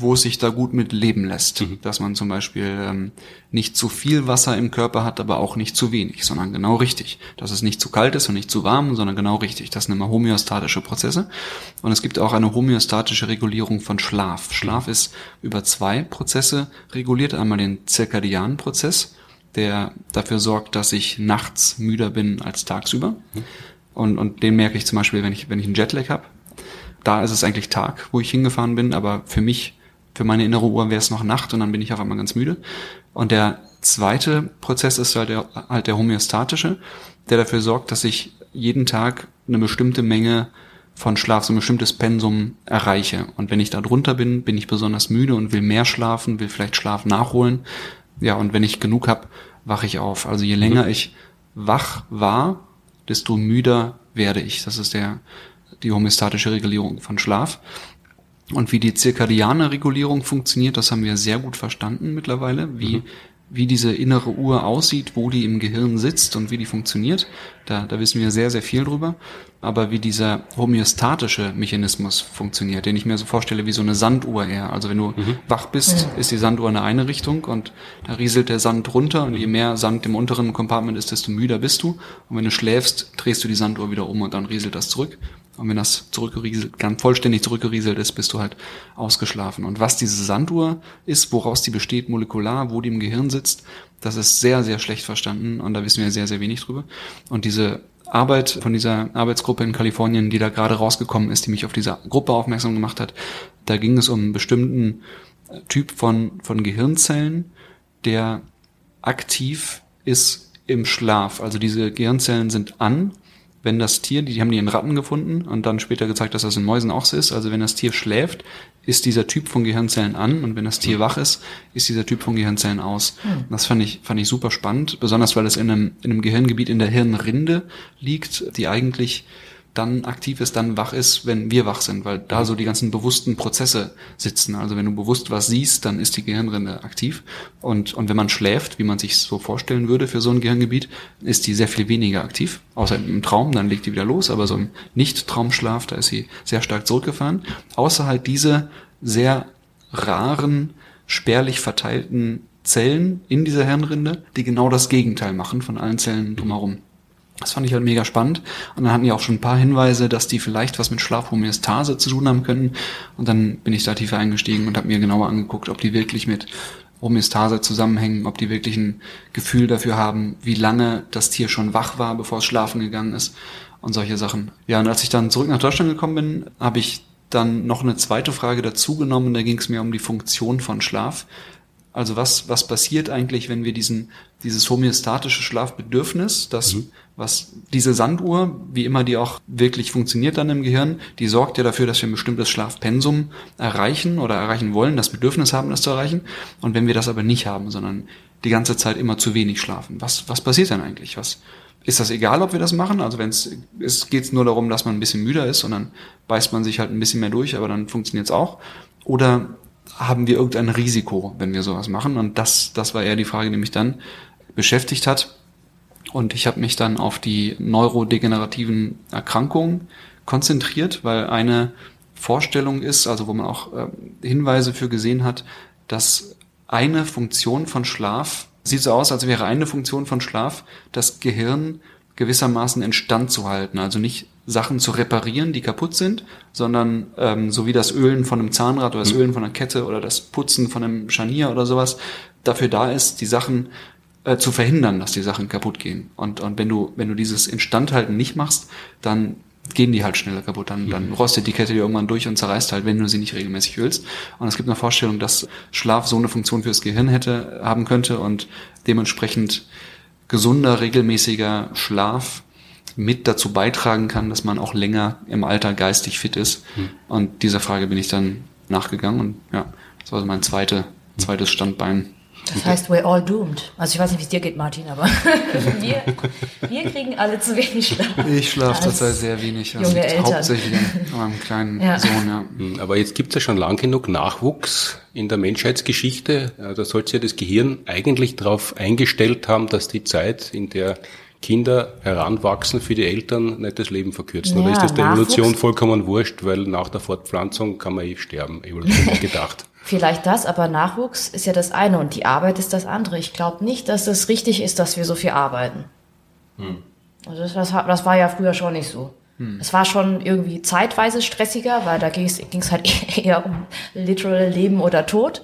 [SPEAKER 2] wo es sich da gut mit leben lässt. Mhm. Dass man zum Beispiel ähm, nicht zu viel Wasser im Körper hat, aber auch nicht zu wenig, sondern genau richtig. Dass es nicht zu kalt ist und nicht zu warm, sondern genau richtig. Das sind immer homöostatische Prozesse. Und es gibt auch eine homöostatische Regulierung von Schlaf. Schlaf mhm. ist über zwei Prozesse reguliert. Einmal den zirkadianen Prozess, der dafür sorgt, dass ich nachts müder bin als tagsüber. Und, und den merke ich zum Beispiel, wenn ich, wenn ich einen Jetlag habe. Da ist es eigentlich Tag, wo ich hingefahren bin, aber für mich, für meine innere Uhr wäre es noch Nacht und dann bin ich auf einmal ganz müde. Und der zweite Prozess ist halt der, halt der homöostatische, der dafür sorgt, dass ich jeden Tag eine bestimmte Menge von Schlaf, so ein bestimmtes Pensum erreiche. Und wenn ich da drunter bin, bin ich besonders müde und will mehr schlafen, will vielleicht Schlaf nachholen. Ja, und wenn ich genug habe, wache ich auf. Also je länger mhm. ich wach war, desto müder werde ich. Das ist der, die homöostatische Regulierung von Schlaf. Und wie die zirkadiane Regulierung funktioniert, das haben wir sehr gut verstanden mittlerweile, wie, mhm. wie diese innere Uhr aussieht, wo die im Gehirn sitzt und wie die funktioniert. Da, da wissen wir sehr, sehr viel drüber. Aber wie dieser homöostatische Mechanismus funktioniert, den ich mir so vorstelle wie so eine Sanduhr eher. Also wenn du mhm. wach bist, mhm. ist die Sanduhr in eine Richtung und da rieselt der Sand runter und je mehr Sand im unteren Compartment ist, desto müder bist du. Und wenn du schläfst, drehst du die Sanduhr wieder um und dann rieselt das zurück. Und wenn das zurückgerieselt, ganz vollständig zurückgerieselt ist, bist du halt ausgeschlafen. Und was diese Sanduhr ist, woraus die besteht, molekular, wo die im Gehirn sitzt, das ist sehr, sehr schlecht verstanden und da wissen wir sehr, sehr wenig drüber. Und diese Arbeit von dieser Arbeitsgruppe in Kalifornien, die da gerade rausgekommen ist, die mich auf diese Gruppe aufmerksam gemacht hat, da ging es um einen bestimmten Typ von, von Gehirnzellen, der aktiv ist im Schlaf. Also diese Gehirnzellen sind an wenn das Tier, die, die haben die in Ratten gefunden und dann später gezeigt, dass das in Mäusen auch so ist. Also wenn das Tier schläft, ist dieser Typ von Gehirnzellen an und wenn das Tier wach ist, ist dieser Typ von Gehirnzellen aus. Mhm. Das fand ich, fand ich super spannend, besonders weil es in einem, in einem Gehirngebiet in der Hirnrinde liegt, die eigentlich dann aktiv ist, dann wach ist, wenn wir wach sind, weil da so die ganzen bewussten Prozesse sitzen. Also wenn du bewusst was siehst, dann ist die Gehirnrinde aktiv. Und, und wenn man schläft, wie man sich so vorstellen würde für so ein Gehirngebiet, ist die sehr viel weniger aktiv. Außer im Traum, dann legt die wieder los, aber so im Nicht-Traumschlaf, da ist sie sehr stark zurückgefahren. Außer halt diese sehr raren, spärlich verteilten Zellen in dieser Hirnrinde, die genau das Gegenteil machen von allen Zellen drumherum. Das fand ich halt mega spannend. Und dann hatten die auch schon ein paar Hinweise, dass die vielleicht was mit Schlafhomöostase zu tun haben können. Und dann bin ich da tiefer eingestiegen und habe mir genauer angeguckt, ob die wirklich mit Homöostase zusammenhängen, ob die wirklich ein Gefühl dafür haben, wie lange das Tier schon wach war, bevor es schlafen gegangen ist und solche Sachen. Ja, und als ich dann zurück nach Deutschland gekommen bin, habe ich dann noch eine zweite Frage dazu genommen. Da ging es mir um die Funktion von Schlaf. Also was, was passiert eigentlich, wenn wir diesen, dieses homöostatische Schlafbedürfnis, das, mhm. was diese Sanduhr, wie immer die auch wirklich funktioniert dann im Gehirn, die sorgt ja dafür, dass wir ein bestimmtes Schlafpensum erreichen oder erreichen wollen, das Bedürfnis haben, das zu erreichen. Und wenn wir das aber nicht haben, sondern die ganze Zeit immer zu wenig schlafen, was, was passiert dann eigentlich? Was, ist das egal, ob wir das machen? Also wenn es, es geht nur darum, dass man ein bisschen müder ist und dann beißt man sich halt ein bisschen mehr durch, aber dann funktioniert es auch. Oder haben wir irgendein Risiko, wenn wir sowas machen? Und das, das war eher die Frage, die mich dann beschäftigt hat. Und ich habe mich dann auf die neurodegenerativen Erkrankungen konzentriert, weil eine Vorstellung ist, also wo man auch äh, Hinweise für gesehen hat, dass eine Funktion von Schlaf sieht so aus, als wäre eine Funktion von Schlaf das Gehirn gewissermaßen in Stand zu halten. Also nicht Sachen zu reparieren, die kaputt sind, sondern ähm, so wie das Ölen von einem Zahnrad oder das mhm. Ölen von einer Kette oder das Putzen von einem Scharnier oder sowas dafür da ist, die Sachen äh, zu verhindern, dass die Sachen kaputt gehen. Und, und wenn du, wenn du dieses Instandhalten nicht machst, dann gehen die halt schneller kaputt. Dann, dann mhm. rostet die Kette dir irgendwann durch und zerreißt halt, wenn du sie nicht regelmäßig ölst. Und es gibt eine Vorstellung, dass Schlaf so eine Funktion fürs Gehirn hätte, haben könnte und dementsprechend gesunder, regelmäßiger Schlaf mit dazu beitragen kann, dass man auch länger im Alter geistig fit ist. Hm. Und dieser Frage bin ich dann nachgegangen und ja, das war so mein zweite, zweites Standbein.
[SPEAKER 3] Das heißt, we're all doomed. Also ich weiß nicht, wie es dir geht, Martin, aber wir, wir kriegen alle zu wenig Schlaf.
[SPEAKER 2] Ich schlafe zurzeit sehr wenig.
[SPEAKER 3] Also junge Eltern.
[SPEAKER 2] Hauptsächlich an meinem kleinen ja. Sohn, ja.
[SPEAKER 1] Hm, aber jetzt gibt es ja schon lang genug Nachwuchs in der Menschheitsgeschichte. Da sollte ja das Gehirn eigentlich darauf eingestellt haben, dass die Zeit, in der Kinder heranwachsen, für die Eltern nicht das Leben verkürzen? Ja, Oder ist das der Nachwuchs Evolution vollkommen wurscht, weil nach der Fortpflanzung kann man eh sterben, Evolution gedacht?
[SPEAKER 3] Vielleicht das, aber Nachwuchs ist ja das eine und die Arbeit ist das andere. Ich glaube nicht, dass es richtig ist, dass wir so viel arbeiten. Hm. Also das, das, war ja früher schon nicht so. Hm. Es war schon irgendwie zeitweise stressiger, weil da ging es halt eher um literal Leben oder Tod.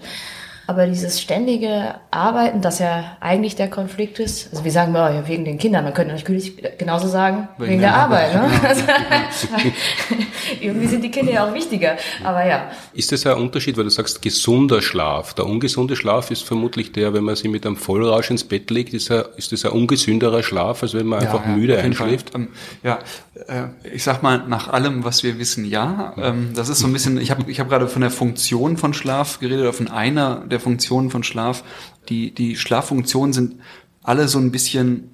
[SPEAKER 3] Aber dieses ständige Arbeiten, das ja eigentlich der Konflikt ist, also wir sagen mal ja, wegen den Kindern, man könnte natürlich genauso sagen, wegen, wegen der, der, Arbeit. Arbeit ne? also, irgendwie sind die Kinder ja auch wichtiger. Aber ja.
[SPEAKER 1] Ist das ein Unterschied, weil du sagst, gesunder Schlaf? Der ungesunde Schlaf ist vermutlich der, wenn man sich mit einem Vollrausch ins Bett legt, ist, er, ist das ein ungesünderer Schlaf, als wenn man ja, einfach ja, müde einschläft?
[SPEAKER 2] Ähm, ja, äh, ich sag mal, nach allem, was wir wissen, ja. Ähm, das ist so ein bisschen, ich habe ich hab gerade von der Funktion von Schlaf geredet, oder von einer der Funktionen von Schlaf. Die, die Schlaffunktionen sind alle so ein bisschen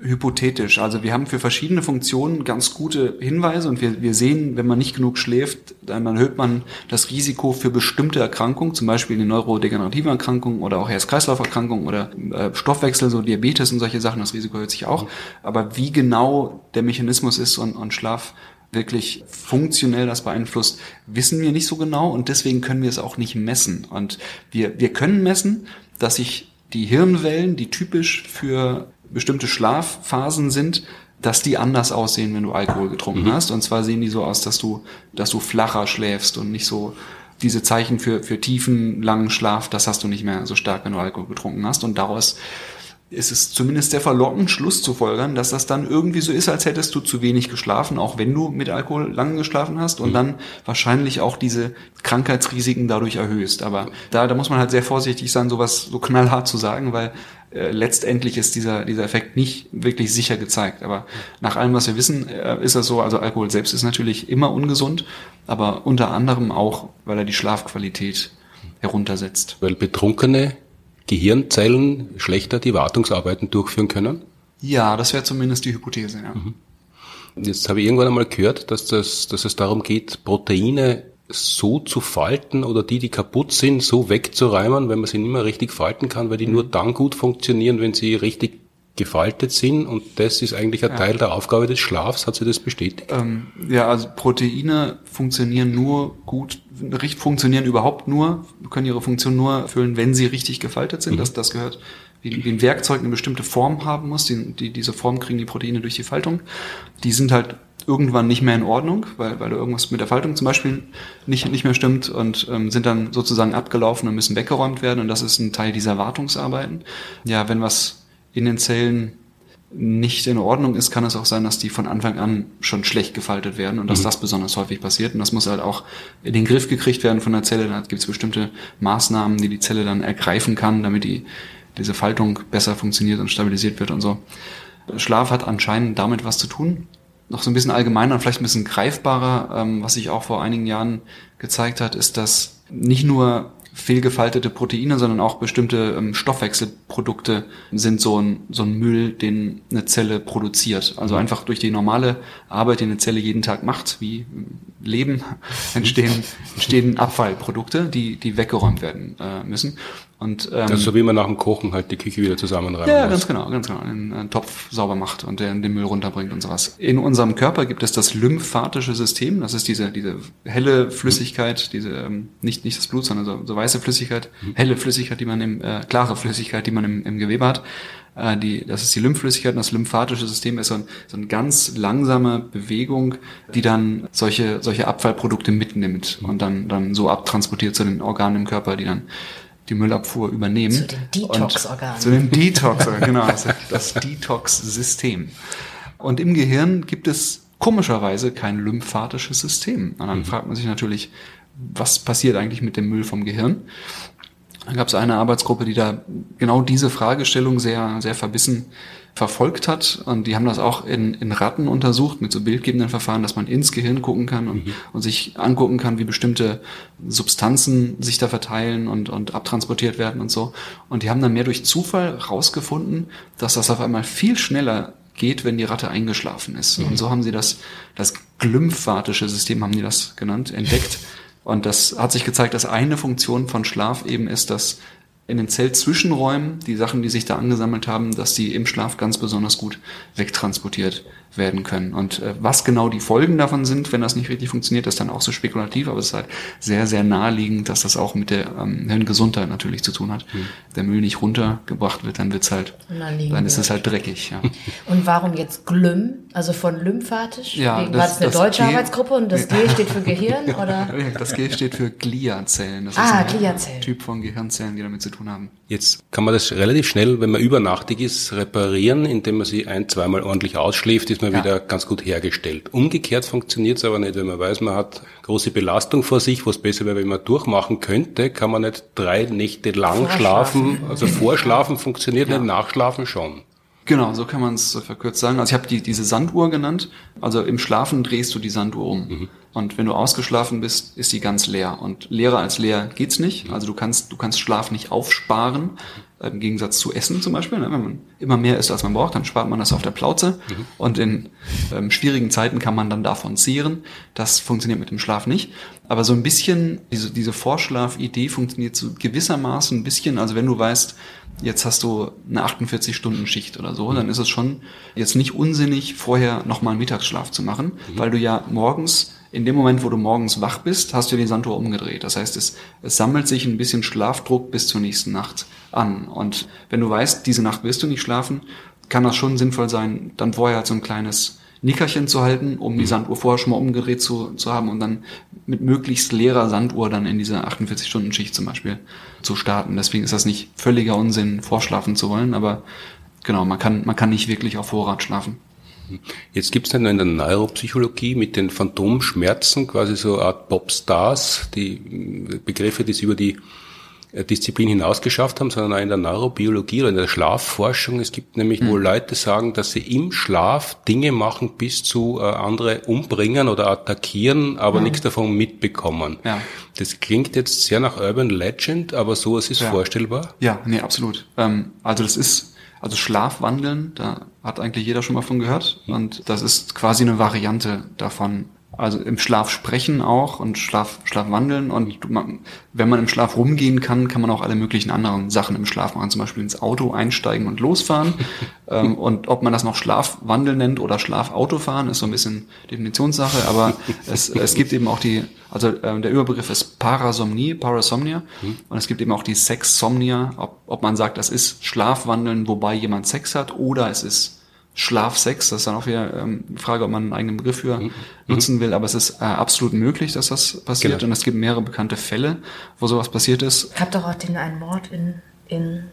[SPEAKER 2] hypothetisch. Also wir haben für verschiedene Funktionen ganz gute Hinweise und wir, wir sehen, wenn man nicht genug schläft, dann erhöht man das Risiko für bestimmte Erkrankungen, zum Beispiel eine neurodegenerative Erkrankung oder auch Herz-Kreislauf-Erkrankung oder äh, Stoffwechsel, so Diabetes und solche Sachen, das Risiko erhöht sich auch. Aber wie genau der Mechanismus ist und, und Schlaf wirklich funktionell das beeinflusst, wissen wir nicht so genau und deswegen können wir es auch nicht messen. Und wir, wir können messen, dass sich die Hirnwellen, die typisch für bestimmte Schlafphasen sind, dass die anders aussehen, wenn du Alkohol getrunken mhm. hast. Und zwar sehen die so aus, dass du, dass du flacher schläfst und nicht so diese Zeichen für, für tiefen, langen Schlaf, das hast du nicht mehr so stark, wenn du Alkohol getrunken hast. Und daraus ist es zumindest sehr verlockend, Schluss zu folgern, dass das dann irgendwie so ist, als hättest du zu wenig geschlafen, auch wenn du mit Alkohol lange geschlafen hast und mhm. dann wahrscheinlich auch diese Krankheitsrisiken dadurch erhöhst. Aber da, da muss man halt sehr vorsichtig sein, sowas so knallhart zu sagen, weil äh, letztendlich ist dieser, dieser Effekt nicht wirklich sicher gezeigt. Aber nach allem, was wir wissen, äh, ist das so, also Alkohol selbst ist natürlich immer ungesund, aber unter anderem auch, weil er die Schlafqualität heruntersetzt.
[SPEAKER 1] Weil Betrunkene Gehirnzellen schlechter die Wartungsarbeiten durchführen können?
[SPEAKER 2] Ja, das wäre zumindest die Hypothese, ja. Mhm.
[SPEAKER 1] Jetzt habe ich irgendwann einmal gehört, dass, das, dass es darum geht, Proteine so zu falten oder die, die kaputt sind, so wegzuräumen, wenn man sie nicht mehr richtig falten kann, weil die nur dann gut funktionieren, wenn sie richtig gefaltet sind und das ist eigentlich ein ja. Teil der Aufgabe des Schlafs. Hat sie das bestätigt?
[SPEAKER 2] Ähm, ja, also Proteine funktionieren nur gut, funktionieren überhaupt nur, können ihre Funktion nur erfüllen, wenn sie richtig gefaltet sind. Mhm. Das, das gehört wie, wie ein Werkzeug eine bestimmte Form haben muss. Die, die, diese Form kriegen die Proteine durch die Faltung. Die sind halt irgendwann nicht mehr in Ordnung, weil, weil irgendwas mit der Faltung zum Beispiel nicht, nicht mehr stimmt und ähm, sind dann sozusagen abgelaufen und müssen weggeräumt werden. Und das ist ein Teil dieser Wartungsarbeiten. Ja, wenn was in den Zellen nicht in Ordnung ist, kann es auch sein, dass die von Anfang an schon schlecht gefaltet werden und dass mhm. das besonders häufig passiert. Und das muss halt auch in den Griff gekriegt werden von der Zelle. Da gibt es bestimmte Maßnahmen, die die Zelle dann ergreifen kann, damit die, diese Faltung besser funktioniert und stabilisiert wird und so. Schlaf hat anscheinend damit was zu tun. Noch so ein bisschen allgemeiner und vielleicht ein bisschen greifbarer, ähm, was sich auch vor einigen Jahren gezeigt hat, ist, dass nicht nur fehlgefaltete Proteine, sondern auch bestimmte ähm, Stoffwechselprodukte sind so ein, so ein Müll, den eine Zelle produziert. Also mhm. einfach durch die normale Arbeit, die eine Zelle jeden Tag macht, wie Leben, entstehen, entstehen Abfallprodukte, die, die weggeräumt werden äh, müssen.
[SPEAKER 1] Und, ähm, das ist so wie man nach dem Kochen halt die Küche wieder zusammenreibt.
[SPEAKER 2] Ja, muss. ganz genau, ganz genau. Einen, einen Topf sauber macht und den, den Müll runterbringt und sowas. In unserem Körper gibt es das lymphatische System. Das ist diese, diese helle Flüssigkeit, diese, ähm, nicht, nicht das Blut, sondern so, so weiße Flüssigkeit, mhm. helle Flüssigkeit, die man im, äh, klare Flüssigkeit, die man im, im Gewebe hat. Äh, die, das ist die Lymphflüssigkeit und das lymphatische System ist so, ein, so eine ganz langsame Bewegung, die dann solche, solche Abfallprodukte mitnimmt und dann, dann so abtransportiert zu den Organen im Körper, die dann die Müllabfuhr übernehmen. Zu
[SPEAKER 3] den Detox-Organen.
[SPEAKER 2] Zu den Detox-Organen, genau, also das Detox-System. Und im Gehirn gibt es komischerweise kein lymphatisches System. Und dann mhm. fragt man sich natürlich, was passiert eigentlich mit dem Müll vom Gehirn? Da gab es eine Arbeitsgruppe, die da genau diese Fragestellung sehr, sehr verbissen verfolgt hat. Und die haben das auch in, in Ratten untersucht mit so bildgebenden Verfahren, dass man ins Gehirn gucken kann und, mhm. und sich angucken kann, wie bestimmte Substanzen sich da verteilen und, und abtransportiert werden und so. Und die haben dann mehr durch Zufall rausgefunden, dass das auf einmal viel schneller geht, wenn die Ratte eingeschlafen ist. Mhm. Und so haben sie das, das glymphatische System haben die das genannt, entdeckt. Und das hat sich gezeigt, dass eine Funktion von Schlaf eben ist, dass in den Zellzwischenräumen, die Sachen, die sich da angesammelt haben, dass die im Schlaf ganz besonders gut wegtransportiert werden können. Und äh, was genau die Folgen davon sind, wenn das nicht richtig funktioniert, ist dann auch so spekulativ, aber es ist halt sehr, sehr naheliegend, dass das auch mit der ähm, Hirngesundheit natürlich zu tun hat. Mhm. Der Müll nicht runtergebracht wird, dann wird's halt, dann ist es halt dreckig. Ja.
[SPEAKER 3] Und warum jetzt Glym, also von lymphatisch?
[SPEAKER 2] Ja,
[SPEAKER 3] War das, das eine das deutsche G Arbeitsgruppe und das G steht für Gehirn? oder?
[SPEAKER 2] Das G steht für Gliazellen. Das
[SPEAKER 3] ah,
[SPEAKER 2] ist
[SPEAKER 3] ein Gliazellen.
[SPEAKER 2] Typ von Gehirnzellen, die damit zu tun haben.
[SPEAKER 1] Jetzt kann man das relativ schnell, wenn man übernachtig ist, reparieren, indem man sie ein, zweimal ordentlich ausschläft, ist man ja. wieder ganz gut hergestellt. Umgekehrt funktioniert es aber nicht, wenn man weiß, man hat große Belastung vor sich, was besser wäre, wenn man durchmachen könnte, kann man nicht drei Nächte lang schlafen. Also vorschlafen funktioniert ja. nicht, nachschlafen schon.
[SPEAKER 2] Genau, so kann man es verkürzt sagen. Also ich habe die, diese Sanduhr genannt. Also im Schlafen drehst du die Sanduhr um. Mhm. Und wenn du ausgeschlafen bist, ist die ganz leer. Und leerer als leer geht's nicht. Mhm. Also du kannst, du kannst Schlaf nicht aufsparen. Im Gegensatz zu Essen zum Beispiel. Ne? Wenn man immer mehr isst, als man braucht, dann spart man das auf der Plauze. Mhm. Und in ähm, schwierigen Zeiten kann man dann davon zehren. Das funktioniert mit dem Schlaf nicht. Aber so ein bisschen, diese, diese Vorschlafidee funktioniert so gewissermaßen ein bisschen. Also wenn du weißt, jetzt hast du eine 48-Stunden-Schicht oder so, dann ist es schon jetzt nicht unsinnig, vorher nochmal einen Mittagsschlaf zu machen, mhm. weil du ja morgens in dem Moment, wo du morgens wach bist, hast du die Sanduhr umgedreht. Das heißt, es, es sammelt sich ein bisschen Schlafdruck bis zur nächsten Nacht an. Und wenn du weißt, diese Nacht wirst du nicht schlafen, kann das schon sinnvoll sein, dann vorher so ein kleines Nickerchen zu halten, um die mhm. Sanduhr vorher schon mal umgedreht zu, zu haben und dann mit möglichst leerer Sanduhr dann in diese 48-Stunden-Schicht zum Beispiel zu starten. Deswegen ist das nicht völliger Unsinn, vorschlafen zu wollen, aber genau, man kann, man kann nicht wirklich auf Vorrat schlafen.
[SPEAKER 1] Jetzt gibt es dann in der Neuropsychologie mit den Phantomschmerzen quasi so eine Art Popstars, die Begriffe, die es über die äh, Disziplin hinausgeschafft haben, sondern auch in der Neurobiologie oder in der Schlafforschung. Es gibt nämlich, mhm. wo Leute sagen, dass sie im Schlaf Dinge machen, bis zu äh, andere umbringen oder attackieren, aber mhm. nichts davon mitbekommen. Ja. Das klingt jetzt sehr nach Urban Legend, aber sowas ist ja. vorstellbar.
[SPEAKER 2] Ja, nee, absolut. Ähm, also das ist also Schlafwandeln, da hat eigentlich jeder schon mal von gehört. Und das ist quasi eine Variante davon. Also im Schlaf sprechen auch und Schlaf, Schlaf wandeln. Und man, wenn man im Schlaf rumgehen kann, kann man auch alle möglichen anderen Sachen im Schlaf machen. Zum Beispiel ins Auto einsteigen und losfahren. ähm, und ob man das noch Schlafwandel nennt oder Schlafautofahren, ist so ein bisschen Definitionssache. Aber es, es gibt eben auch die, also äh, der Überbegriff ist Parasomnie, Parasomnia. Mhm. Und es gibt eben auch die Sexsomnia, ob, ob man sagt, das ist Schlafwandeln, wobei jemand Sex hat, oder es ist Schlafsex. Das ist dann auch wieder ähm, die Frage, ob man einen eigenen Begriff für mhm. nutzen will. Aber es ist äh, absolut möglich, dass das passiert. Genau. Und es gibt mehrere bekannte Fälle, wo sowas passiert ist.
[SPEAKER 3] Ich habe doch auch den einen Mord in, in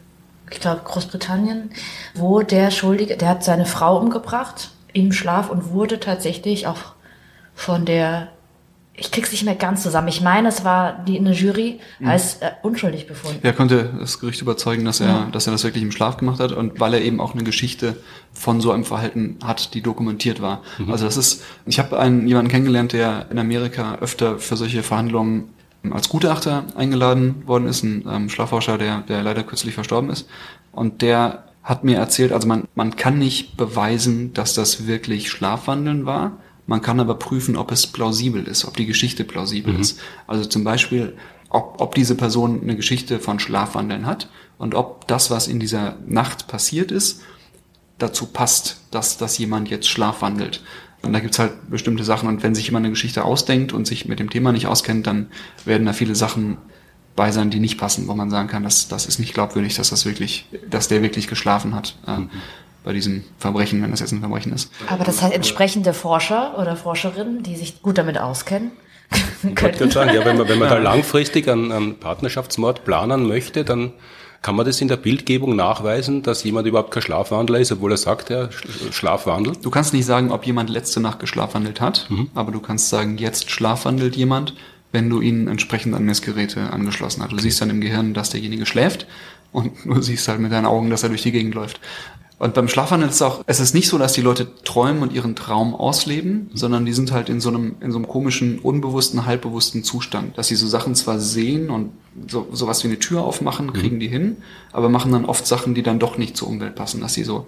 [SPEAKER 3] ich glaube, Großbritannien, wo der Schuldige, der hat seine Frau umgebracht im Schlaf und wurde tatsächlich auch von der ich krieg's nicht mehr ganz zusammen. Ich meine, es war die eine Jury mhm. als äh, unschuldig befunden.
[SPEAKER 2] Er konnte das Gericht überzeugen, dass er, ja. dass er das wirklich im Schlaf gemacht hat und weil er eben auch eine Geschichte von so einem Verhalten hat, die dokumentiert war. Mhm. Also das ist, ich habe einen jemanden kennengelernt, der in Amerika öfter für solche Verhandlungen als Gutachter eingeladen worden ist, ein ähm, Schlafforscher, der, der leider kürzlich verstorben ist. Und der hat mir erzählt, also man, man kann nicht beweisen, dass das wirklich Schlafwandeln war, man kann aber prüfen, ob es plausibel ist, ob die Geschichte plausibel mhm. ist. Also zum Beispiel, ob, ob diese Person eine Geschichte von Schlafwandeln hat und ob das, was in dieser Nacht passiert ist, dazu passt, dass, dass jemand jetzt schlafwandelt. Und da gibt's halt bestimmte Sachen. Und wenn sich jemand eine Geschichte ausdenkt und sich mit dem Thema nicht auskennt, dann werden da viele Sachen bei sein, die nicht passen, wo man sagen kann, das, das ist nicht glaubwürdig, dass das wirklich, dass der wirklich geschlafen hat. Mhm bei diesem Verbrechen, wenn das jetzt ein Verbrechen ist.
[SPEAKER 3] Aber das heißt, entsprechende Forscher oder Forscherinnen, die sich gut damit auskennen,
[SPEAKER 1] ich wollte sagen, ja, wenn man, wenn man da langfristig einen, einen Partnerschaftsmord planen möchte, dann kann man das in der Bildgebung nachweisen, dass jemand überhaupt kein Schlafwandler ist, obwohl er sagt, er schlafwandelt?
[SPEAKER 2] Du kannst nicht sagen, ob jemand letzte Nacht geschlafwandelt hat, mhm. aber du kannst sagen, jetzt schlafwandelt jemand, wenn du ihn entsprechend an Messgeräte angeschlossen hast. Du siehst dann im Gehirn, dass derjenige schläft und du siehst halt mit deinen Augen, dass er durch die Gegend läuft. Und beim Schlafwandel ist es auch, es ist nicht so, dass die Leute träumen und ihren Traum ausleben, sondern die sind halt in so einem, in so einem komischen, unbewussten, halbbewussten Zustand, dass sie so Sachen zwar sehen und so, sowas wie eine Tür aufmachen, mhm. kriegen die hin, aber machen dann oft Sachen, die dann doch nicht zur Umwelt passen, dass sie so,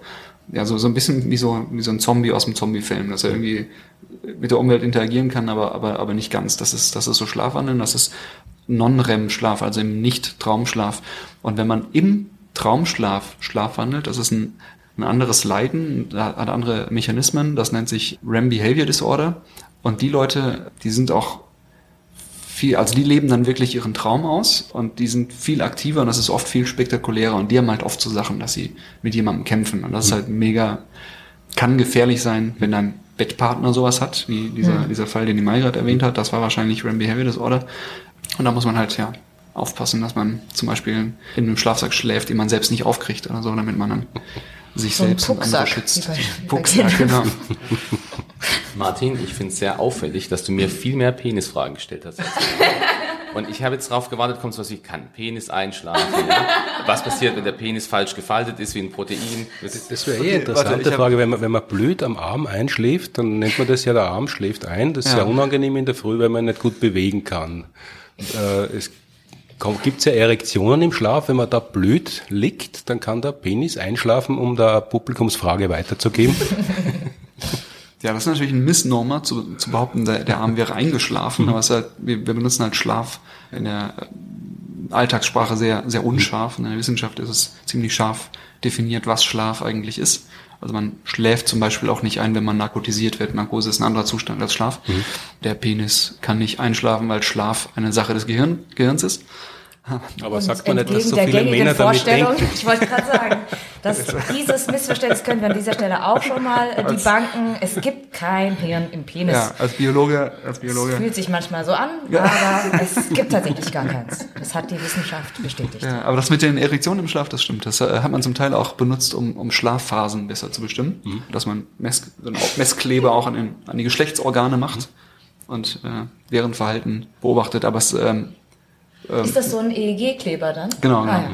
[SPEAKER 2] ja, so, so ein bisschen wie so, wie so ein Zombie aus dem Zombie-Film, dass er irgendwie mit der Umwelt interagieren kann, aber, aber, aber nicht ganz. Das ist, das ist so Schlafwandeln, das ist Non-REM-Schlaf, also im Nicht-Traumschlaf. Und wenn man im Traumschlaf schlafwandelt, das ist ein ein anderes Leiden, hat andere Mechanismen, das nennt sich REM Behavior Disorder. Und die Leute, die sind auch viel, also die leben dann wirklich ihren Traum aus und die sind viel aktiver und das ist oft viel spektakulärer und die haben halt oft so Sachen, dass sie mit jemandem kämpfen und das ist halt mega, kann gefährlich sein, wenn dein Bettpartner sowas hat, wie dieser, ja. dieser Fall, den die Mai gerade erwähnt hat, das war wahrscheinlich REM Behavior Disorder und da muss man halt, ja, aufpassen, dass man zum Beispiel in einem Schlafsack schläft, den man selbst nicht aufkriegt oder so, damit man dann sich so selbst und andere schützt.
[SPEAKER 4] Pucksack, genau. Martin, ich finde es sehr auffällig, dass du mir viel mehr Penisfragen gestellt hast. Und ich habe jetzt darauf gewartet, kommt so was wie, kann Penis einschlafen? Ja? Was passiert, wenn der Penis falsch gefaltet ist, wie ein Protein?
[SPEAKER 1] Das, das wäre eh eine interessante Warte, Frage. Wenn man, wenn man blöd am Arm einschläft, dann nennt man das ja, der Arm schläft ein. Das ist ja, ja unangenehm in der Früh, weil man nicht gut bewegen kann. Äh, es Gibt es ja Erektionen im Schlaf? Wenn man da blöd liegt, dann kann der Penis einschlafen, um da Publikumsfrage weiterzugeben.
[SPEAKER 2] Ja, das ist natürlich ein Missnomer, zu, zu behaupten, der, der Arm wäre eingeschlafen, aber es ist halt, wir, wir benutzen halt Schlaf in der äh, Alltagssprache sehr, sehr unscharf. In der Wissenschaft ist es ziemlich scharf definiert, was Schlaf eigentlich ist. Also man schläft zum Beispiel auch nicht ein, wenn man narkotisiert wird. Narkose ist ein anderer Zustand als Schlaf. Mhm. Der Penis kann nicht einschlafen, weil Schlaf eine Sache des Gehirn, Gehirns ist.
[SPEAKER 1] Aber sagt man nicht, dass so viele Männer damit denken?
[SPEAKER 3] Ich wollte gerade sagen, dass dieses Missverständnis können wir an dieser Stelle auch schon mal äh, die Banken. Es gibt kein Hirn im Penis.
[SPEAKER 2] Ja, als Biologe, als Biologe.
[SPEAKER 3] Es fühlt sich manchmal so an, ja. aber es gibt tatsächlich gar keins. Das hat die Wissenschaft bestätigt.
[SPEAKER 2] Ja, aber das mit den Erektionen im Schlaf, das stimmt. Das äh, hat man zum Teil auch benutzt, um, um Schlafphasen besser zu bestimmen. Mhm. Dass man Mess, so Messkleber auch an, den, an die Geschlechtsorgane macht mhm. und äh, deren Verhalten beobachtet. Aber es ähm,
[SPEAKER 3] ist das so ein EEG-Kleber dann?
[SPEAKER 2] Genau, genau. Ah, ja.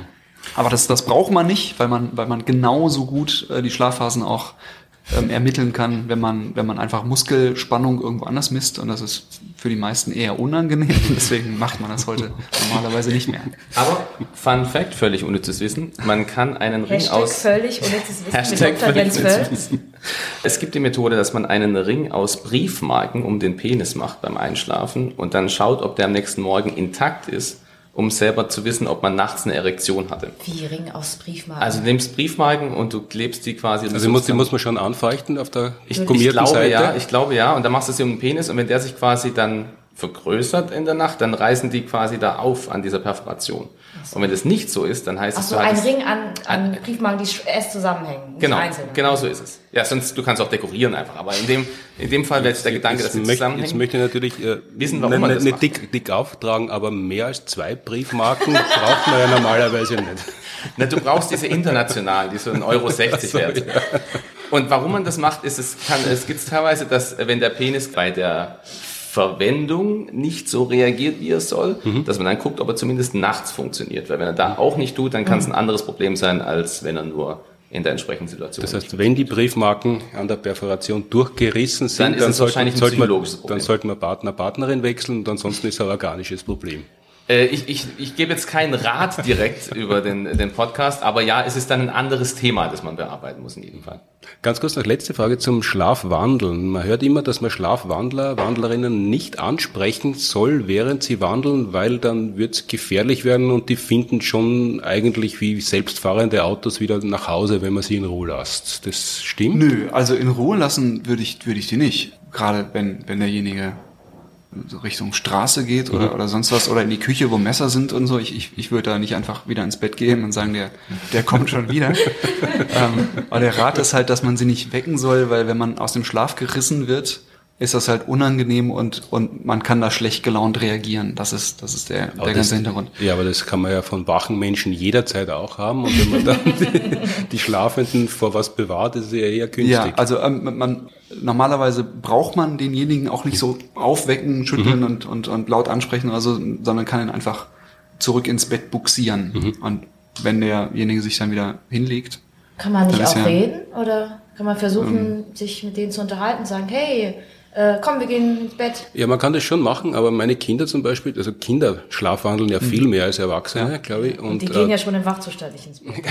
[SPEAKER 2] Aber das, das braucht man nicht, weil man, weil man genauso gut äh, die Schlafphasen auch ähm, ermitteln kann, wenn man, wenn man einfach Muskelspannung irgendwo anders misst. Und das ist für die meisten eher unangenehm. Deswegen macht man das heute normalerweise nicht mehr.
[SPEAKER 4] Aber Fun Fact, völlig unnützes Wissen. Man kann einen Ring
[SPEAKER 3] Hashtag
[SPEAKER 4] aus.
[SPEAKER 3] völlig unnützes Wissen.
[SPEAKER 4] Hashtag völlig unnützes Wissen. Es gibt die Methode, dass man einen Ring aus Briefmarken um den Penis macht beim Einschlafen und dann schaut, ob der am nächsten Morgen intakt ist um selber zu wissen, ob man nachts eine Erektion hatte.
[SPEAKER 3] Wie Ring aus Briefmarken?
[SPEAKER 4] Also du nimmst Briefmarken und du klebst die quasi.
[SPEAKER 1] Also muss, die muss man schon anfeuchten auf der
[SPEAKER 4] ich, ich glaube, Seite? Ja, ich glaube ja. Und dann machst du sie um den Penis und wenn der sich quasi dann vergrößert in der Nacht, dann reißen die quasi da auf an dieser Perforation. So. Und wenn das nicht so ist, dann heißt
[SPEAKER 3] Ach
[SPEAKER 4] es
[SPEAKER 3] so, ein Ring an, an Briefmarken, die erst zusammenhängen.
[SPEAKER 4] Genau, genau so ist es. Ja, sonst du kannst auch dekorieren einfach. Aber in dem in dem Fall wäre der Gedanke, dass sie
[SPEAKER 1] möchte,
[SPEAKER 4] zusammenhängen.
[SPEAKER 1] Jetzt möchte ich natürlich äh,
[SPEAKER 4] wissen, warum ne, man das
[SPEAKER 1] nicht dick, dick auftragen, aber mehr als zwei Briefmarken braucht man ja normalerweise nicht.
[SPEAKER 4] Na, du brauchst diese internationalen, die so ein Euro 60 so, wert. Ja. Und warum man das macht, ist, es kann, es gibt teilweise, dass wenn der Penis bei der Verwendung nicht so reagiert, wie er soll, mhm. dass man dann guckt, ob er zumindest nachts funktioniert. Weil wenn er da auch nicht tut, dann kann es ein anderes Problem sein, als wenn er nur in der entsprechenden Situation.
[SPEAKER 1] Das heißt, wenn die Briefmarken an der Perforation durchgerissen sind, dann, dann, sollten, sollte man, dann sollten wir Partner, Partnerin wechseln und ansonsten ist er ein organisches Problem.
[SPEAKER 4] Äh, ich, ich, ich gebe jetzt keinen Rat direkt über den, den Podcast, aber ja, es ist dann ein anderes Thema, das man bearbeiten muss in jedem Fall.
[SPEAKER 1] Ganz kurz noch letzte Frage zum Schlafwandeln. Man hört immer, dass man Schlafwandler, Wandlerinnen nicht ansprechen soll, während sie wandeln, weil dann wird es gefährlich werden und die finden schon eigentlich wie selbstfahrende Autos wieder nach Hause, wenn man sie in Ruhe lässt. Das stimmt?
[SPEAKER 2] Nö, also in Ruhe lassen würde ich, würde ich die nicht. Gerade wenn, wenn derjenige Richtung Straße geht oder, mhm. oder sonst was oder in die Küche, wo Messer sind und so. Ich, ich, ich würde da nicht einfach wieder ins Bett gehen und sagen, der, der kommt schon wieder. ähm, aber der Rat ist halt, dass man sie nicht wecken soll, weil wenn man aus dem Schlaf gerissen wird, ist das halt unangenehm und, und man kann da schlecht gelaunt reagieren. Das ist, das ist der, der das, ganze Hintergrund.
[SPEAKER 1] Ja, aber das kann man ja von wachen Menschen jederzeit auch haben. Und wenn man dann die, die Schlafenden vor was bewahrt, ist es ja eher günstig. Ja,
[SPEAKER 2] also ähm, man, normalerweise braucht man denjenigen auch nicht so aufwecken, schütteln mhm. und, und, und laut ansprechen oder so, sondern kann ihn einfach zurück ins Bett buxieren. Mhm. Und wenn derjenige sich dann wieder hinlegt.
[SPEAKER 3] Kann man nicht auch ja, reden? Oder kann man versuchen, ähm, sich mit denen zu unterhalten, sagen, hey, äh, komm, wir gehen ins Bett.
[SPEAKER 1] Ja, man kann das schon machen, aber meine Kinder zum Beispiel, also Kinder schlafwandeln ja viel mehr als Erwachsene, ja. glaube ich.
[SPEAKER 3] Und, und die gehen äh, ja schon im Wachzustand nicht ins Bett.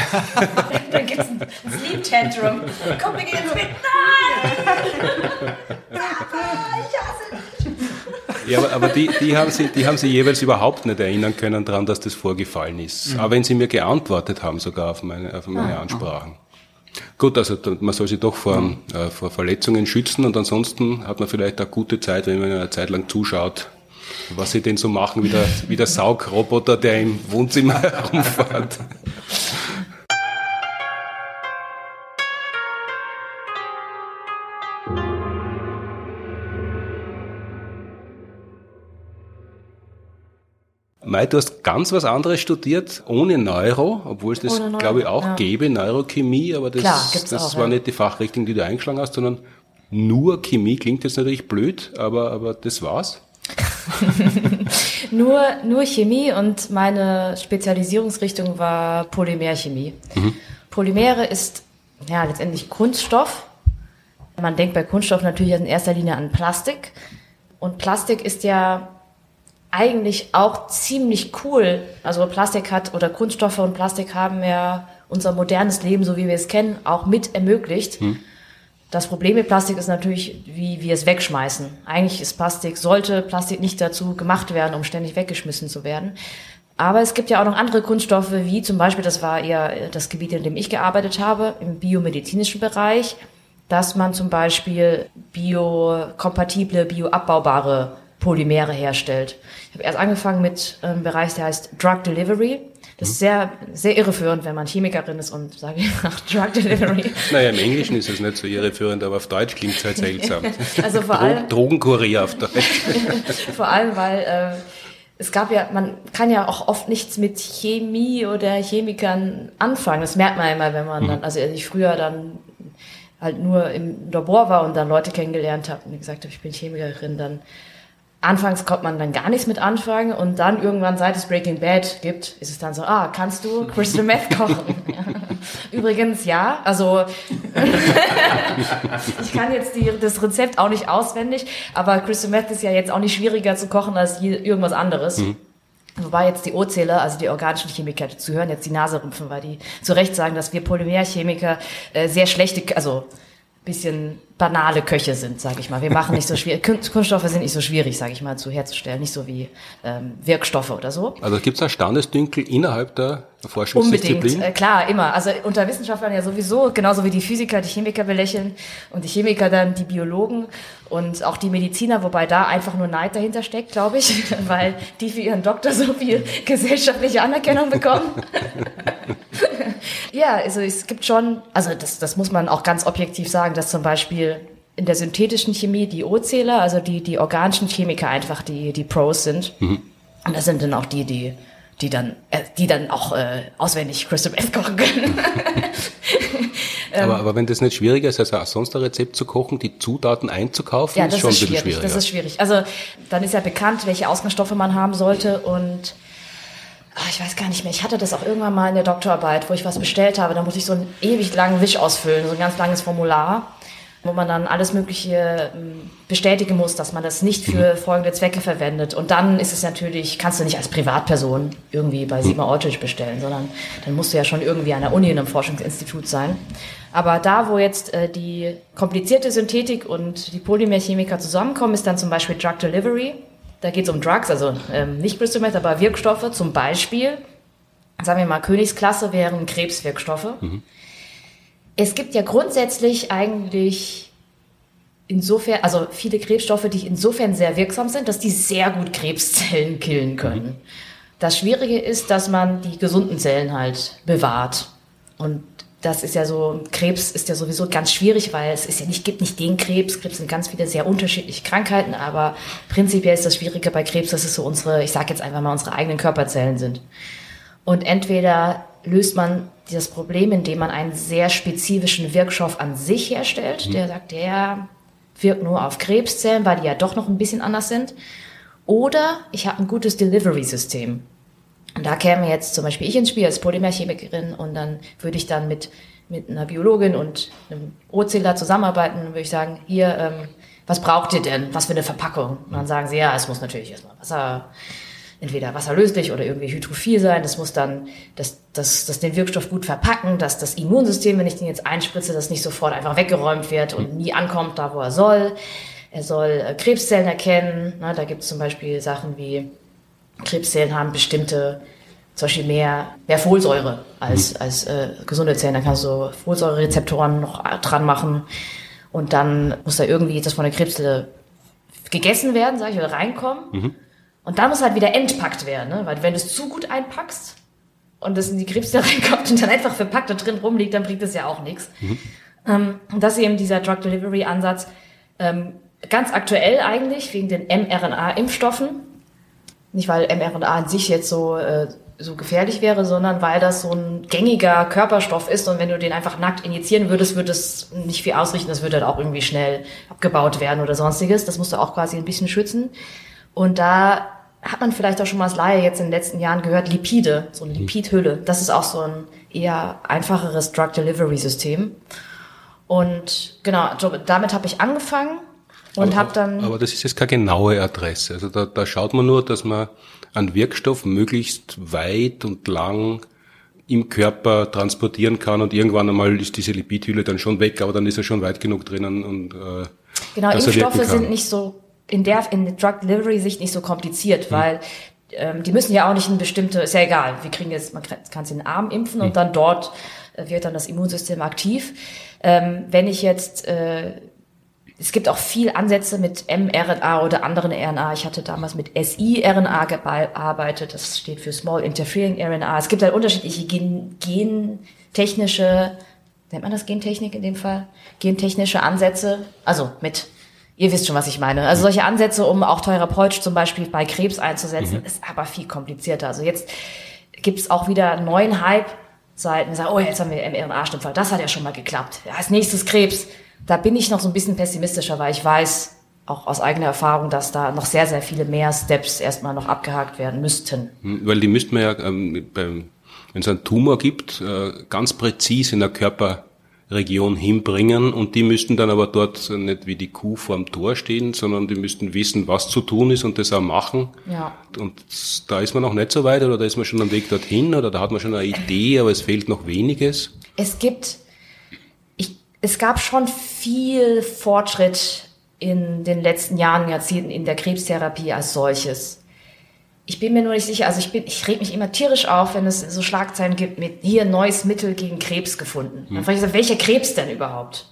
[SPEAKER 3] Dann gibt's ein, ein Sleep Tantrum. Komm, wir gehen ins Bett. Nein! ich hasse
[SPEAKER 1] dich. Ja, aber, aber die, die, haben sie, die haben sie jeweils überhaupt nicht erinnern können daran, dass das vorgefallen ist. Mhm. Aber wenn sie mir geantwortet haben sogar auf meine, auf meine ah. Ansprachen. Gut, also man soll sich doch vor, äh, vor Verletzungen schützen und ansonsten hat man vielleicht eine gute Zeit, wenn man eine Zeit lang zuschaut, was sie denn so machen, wie der, wie der Saugroboter, der im Wohnzimmer herumfährt. Mai, du hast ganz was anderes studiert, ohne Neuro, obwohl es das, Neuro, glaube ich, auch ja. gäbe, Neurochemie, aber das, Klar, das auch, war ja. nicht die Fachrichtung, die du eingeschlagen hast, sondern nur Chemie klingt jetzt natürlich blöd, aber, aber das war's.
[SPEAKER 3] nur, nur Chemie und meine Spezialisierungsrichtung war Polymerchemie. Mhm. Polymere ist ja letztendlich Kunststoff. Man denkt bei Kunststoff natürlich in erster Linie an Plastik. Und Plastik ist ja eigentlich auch ziemlich cool. Also Plastik hat oder Kunststoffe und Plastik haben ja unser modernes Leben, so wie wir es kennen, auch mit ermöglicht. Hm. Das Problem mit Plastik ist natürlich, wie wir es wegschmeißen. Eigentlich ist Plastik, sollte Plastik nicht dazu gemacht werden, um ständig weggeschmissen zu werden. Aber es gibt ja auch noch andere Kunststoffe, wie zum Beispiel, das war eher das Gebiet, in dem ich gearbeitet habe, im biomedizinischen Bereich, dass man zum Beispiel biokompatible, bioabbaubare Polymere herstellt. Ich habe erst angefangen mit einem Bereich, der heißt Drug Delivery. Das ist sehr, sehr irreführend, wenn man Chemikerin ist und sage ich nach Drug Delivery.
[SPEAKER 1] Naja, im Englischen ist es nicht so irreführend, aber auf Deutsch klingt es halt seltsam.
[SPEAKER 3] also vor allem.
[SPEAKER 1] Drogenkurier auf Deutsch.
[SPEAKER 3] vor allem, weil äh, es gab ja, man kann ja auch oft nichts mit Chemie oder Chemikern anfangen. Das merkt man immer, wenn man dann, mhm. also als ich früher dann halt nur im Labor war und dann Leute kennengelernt habe und gesagt habe, ich bin Chemikerin, dann Anfangs kommt man dann gar nichts mit anfangen und dann irgendwann, seit es Breaking Bad gibt, ist es dann so, ah, kannst du Crystal Meth kochen? Übrigens, ja, also ich kann jetzt die, das Rezept auch nicht auswendig, aber Crystal Meth ist ja jetzt auch nicht schwieriger zu kochen als irgendwas anderes. Mhm. Wobei jetzt die O-Zähler, also die organischen Chemiker, die zuhören, jetzt die Nase rümpfen, weil die zu Recht sagen, dass wir Polymerchemiker äh, sehr schlechte, also bisschen banale Köche sind, sage ich mal. Wir machen nicht so schwierig, Kunststoffe sind nicht so schwierig, sage ich mal, zu herzustellen, nicht so wie ähm, Wirkstoffe oder so.
[SPEAKER 1] Also gibt es da Standesdünkel innerhalb der Forschungsdisziplin?
[SPEAKER 3] Unbedingt, äh, klar, immer. Also unter Wissenschaftlern ja sowieso, genauso wie die Physiker die Chemiker belächeln und die Chemiker dann die Biologen und auch die Mediziner, wobei da einfach nur Neid dahinter steckt, glaube ich, weil die für ihren Doktor so viel gesellschaftliche Anerkennung bekommen. ja, also es gibt schon, also das, das muss man auch ganz objektiv sagen, dass zum Beispiel in der synthetischen Chemie die O-Zähler, also die, die organischen Chemiker einfach die, die Pros sind. Mhm. Und das sind dann auch die, die, die dann, äh, die dann auch äh, auswendig Crystal Meth kochen können.
[SPEAKER 1] aber, aber wenn das nicht schwieriger ist, als sonst ein Rezept zu kochen, die Zutaten einzukaufen,
[SPEAKER 3] ja,
[SPEAKER 1] ist schon ist ein bisschen
[SPEAKER 3] schwierig. Das ist schwierig. Also dann ist ja bekannt, welche Ausgangsstoffe man haben sollte und ach, ich weiß gar nicht mehr, ich hatte das auch irgendwann mal in der Doktorarbeit, wo ich was bestellt habe, da muss ich so einen ewig langen Wisch ausfüllen, so ein ganz langes Formular, wo man dann alles Mögliche ähm, bestätigen muss, dass man das nicht für mhm. folgende Zwecke verwendet. Und dann ist es natürlich, kannst du nicht als Privatperson irgendwie bei Sima Ortisch bestellen, sondern dann musst du ja schon irgendwie an der Uni in einem Forschungsinstitut sein. Aber da, wo jetzt äh, die komplizierte Synthetik und die Polymerchemiker zusammenkommen, ist dann zum Beispiel Drug Delivery. Da geht es um Drugs, also ähm, nicht Crystal Meth, aber Wirkstoffe. Zum Beispiel, sagen wir mal, Königsklasse wären Krebswirkstoffe. Mhm. Es gibt ja grundsätzlich eigentlich insofern, also viele Krebsstoffe, die insofern sehr wirksam sind, dass die sehr gut Krebszellen killen können. Mhm. Das Schwierige ist, dass man die gesunden Zellen halt bewahrt. Und das ist ja so, Krebs ist ja sowieso ganz schwierig, weil es ist ja nicht, gibt nicht den Krebs. Krebs sind ganz viele sehr unterschiedliche Krankheiten, aber prinzipiell ist das Schwierige bei Krebs, dass es so unsere, ich sage jetzt einfach mal, unsere eigenen Körperzellen sind. Und entweder löst man das Problem, indem man einen sehr spezifischen Wirkstoff an sich herstellt, mhm. der sagt, der wirkt nur auf Krebszellen, weil die ja doch noch ein bisschen anders sind. Oder ich habe ein gutes Delivery-System. Und da käme jetzt zum Beispiel ich ins Spiel als Polymerchemikerin und dann würde ich dann mit, mit einer Biologin und einem O-Zähler zusammenarbeiten und würde ich sagen, hier, ähm, was braucht ihr denn? Was für eine Verpackung? Und dann sagen sie, ja, es muss natürlich erstmal Wasser, entweder wasserlöslich oder irgendwie hydrophil sein. Das muss dann das, das, das den Wirkstoff gut verpacken, dass das Immunsystem, wenn ich den jetzt einspritze, das nicht sofort einfach weggeräumt wird und nie ankommt da, wo er soll. Er soll äh, Krebszellen erkennen. Na, da gibt es zum Beispiel Sachen wie Krebszellen haben bestimmte, zum Beispiel mehr, mehr Folsäure als, mhm. als äh, gesunde Zellen. Dann kannst du Folsäurerezeptoren noch dran machen und dann muss da irgendwie das von der Krebszelle gegessen werden, sag ich, oder reinkommen. Mhm. Und dann muss halt wieder entpackt werden, ne? weil wenn du es zu gut einpackst und das in die Krebszelle reinkommt und dann einfach verpackt da drin rumliegt, dann bringt das ja auch nichts. Mhm. Ähm, und das ist eben dieser Drug Delivery Ansatz. Ähm, ganz aktuell eigentlich, wegen den mRNA-Impfstoffen, nicht weil mRNA an sich jetzt so, äh, so gefährlich wäre, sondern weil das so ein gängiger Körperstoff ist und wenn du den einfach nackt injizieren würdest, würde es nicht viel ausrichten, das würde dann auch irgendwie schnell abgebaut werden oder sonstiges. Das musst du auch quasi ein bisschen schützen. Und da hat man vielleicht auch schon mal als Laie jetzt in den letzten Jahren gehört, Lipide, so eine Lipidhülle. Das ist auch so ein eher einfacheres Drug Delivery System. Und genau, damit habe ich angefangen Und habe dann.
[SPEAKER 1] Aber das ist jetzt keine genaue Adresse. Also da, da schaut man nur, dass man einen Wirkstoff möglichst weit und lang im Körper transportieren kann und irgendwann einmal ist diese Lipidhülle dann schon weg, aber dann ist er schon weit genug drinnen und äh,
[SPEAKER 3] Genau, Impfstoffe sind nicht so in der in der Drug Delivery Sicht nicht so kompliziert, hm. weil ähm, die müssen ja auch nicht ein bestimmte, ist ja egal, wir kriegen jetzt, man kann sie in den Arm impfen hm. und dann dort äh, wird dann das Immunsystem aktiv. Ähm, wenn ich jetzt äh, es gibt auch viel Ansätze mit mRNA oder anderen RNA. Ich hatte damals mit siRNA gearbeitet. Das steht für Small Interfering RNA. Es gibt halt unterschiedliche Gen gentechnische, nennt man das Gentechnik in dem Fall? Gentechnische Ansätze. Also mit, ihr wisst schon, was ich meine. Also solche Ansätze, um auch Therapeutisch zum Beispiel bei Krebs einzusetzen, mhm. ist aber viel komplizierter. Also jetzt gibt es auch wieder einen neuen Hype. Seiten sagen, oh, jetzt haben wir mRNA-Stimmfall. Das hat ja schon mal geklappt. Ja, als nächstes Krebs da bin ich noch so ein bisschen pessimistischer, weil ich weiß, auch aus eigener Erfahrung, dass da noch sehr, sehr viele mehr Steps erstmal noch abgehakt werden müssten.
[SPEAKER 1] Hm, weil die müssten wir ja, ähm, wenn es einen Tumor gibt, äh, ganz präzise in der Körperregion hinbringen und die müssten dann aber dort nicht wie die Kuh vorm Tor stehen, sondern die müssten wissen, was zu tun ist und das auch machen.
[SPEAKER 3] Ja.
[SPEAKER 1] Und da ist man noch nicht so weit oder da ist man schon am Weg dorthin oder da hat man schon eine Idee, aber es fehlt noch weniges.
[SPEAKER 3] Es gibt es gab schon viel Fortschritt in den letzten Jahren, Jahrzehnten in der Krebstherapie als solches. Ich bin mir nur nicht sicher, also ich bin, ich reg mich immer tierisch auf, wenn es so Schlagzeilen gibt mit hier neues Mittel gegen Krebs gefunden. Hm. Dann frage ich so, welcher Krebs denn überhaupt?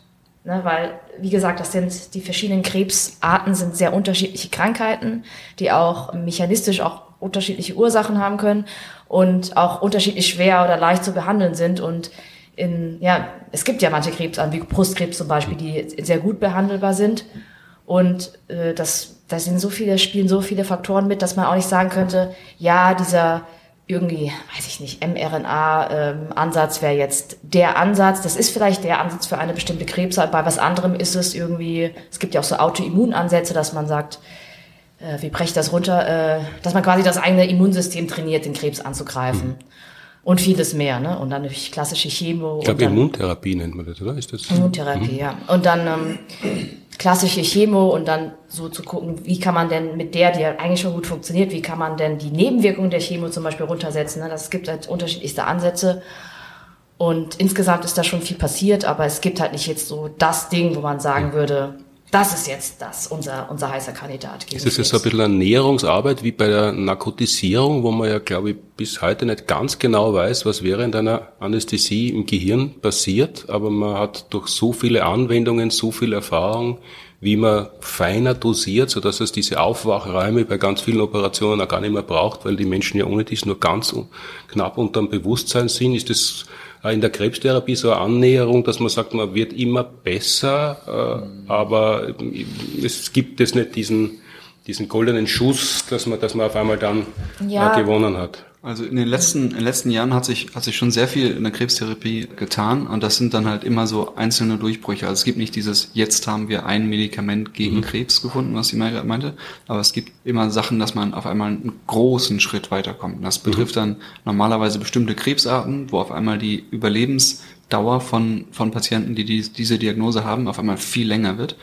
[SPEAKER 3] Ne, weil, wie gesagt, das sind die verschiedenen Krebsarten sind sehr unterschiedliche Krankheiten, die auch mechanistisch auch unterschiedliche Ursachen haben können und auch unterschiedlich schwer oder leicht zu behandeln sind und in, ja, es gibt ja manche Krebsarten, wie Brustkrebs zum Beispiel, die sehr gut behandelbar sind. Und äh, das, da sind so viele, spielen so viele Faktoren mit, dass man auch nicht sagen könnte, ja, dieser irgendwie, weiß ich nicht, mRNA-Ansatz ähm, wäre jetzt der Ansatz. Das ist vielleicht der Ansatz für eine bestimmte Krebsart. Bei was anderem ist es irgendwie, es gibt ja auch so Autoimmunansätze, dass man sagt, äh, wie breche ich das runter, äh, dass man quasi das eigene Immunsystem trainiert, den Krebs anzugreifen. Mhm und vieles mehr. Ne? Und dann natürlich klassische Chemo.
[SPEAKER 1] Ich glaube, Immuntherapie nennt man das, oder? Ist das?
[SPEAKER 3] Immuntherapie, mhm. ja. Und dann ähm, klassische Chemo und dann so zu gucken, wie kann man denn mit der, die ja eigentlich schon gut funktioniert, wie kann man denn die Nebenwirkungen der Chemo zum Beispiel runtersetzen. Ne? Das gibt halt unterschiedlichste Ansätze. Und insgesamt ist da schon viel passiert, aber es gibt halt nicht jetzt so das Ding, wo man sagen würde, das ist jetzt das, unser, unser heißer Kandidat.
[SPEAKER 1] Ist das jetzt so ein bisschen eine Näherungsarbeit wie bei der Narkotisierung, wo man ja, glaube ich, bis heute nicht ganz genau weiß, was während einer Anästhesie im Gehirn passiert, aber man hat durch so viele Anwendungen, so viel Erfahrung, wie man feiner dosiert, so dass es diese Aufwachräume bei ganz vielen Operationen auch gar nicht mehr braucht, weil die Menschen ja ohne dies nur ganz knapp unterm Bewusstsein sind. Ist das in der Krebstherapie so eine Annäherung, dass man sagt, man wird immer besser, äh, aber es gibt es nicht diesen, diesen goldenen Schuss, dass man, dass man auf einmal dann ja. Äh, gewonnen hat.
[SPEAKER 2] Also in den letzten, in den letzten Jahren hat sich, hat sich schon sehr viel in der Krebstherapie getan und das sind dann halt immer so einzelne Durchbrüche. Also es gibt nicht dieses, jetzt haben wir ein Medikament gegen mhm. Krebs gefunden, was die Mai meinte, aber es gibt immer Sachen, dass man auf einmal einen großen Schritt weiterkommt. Das betrifft mhm. dann normalerweise bestimmte Krebsarten, wo auf einmal die Überlebensdauer von, von Patienten, die, die diese Diagnose haben, auf einmal viel länger wird.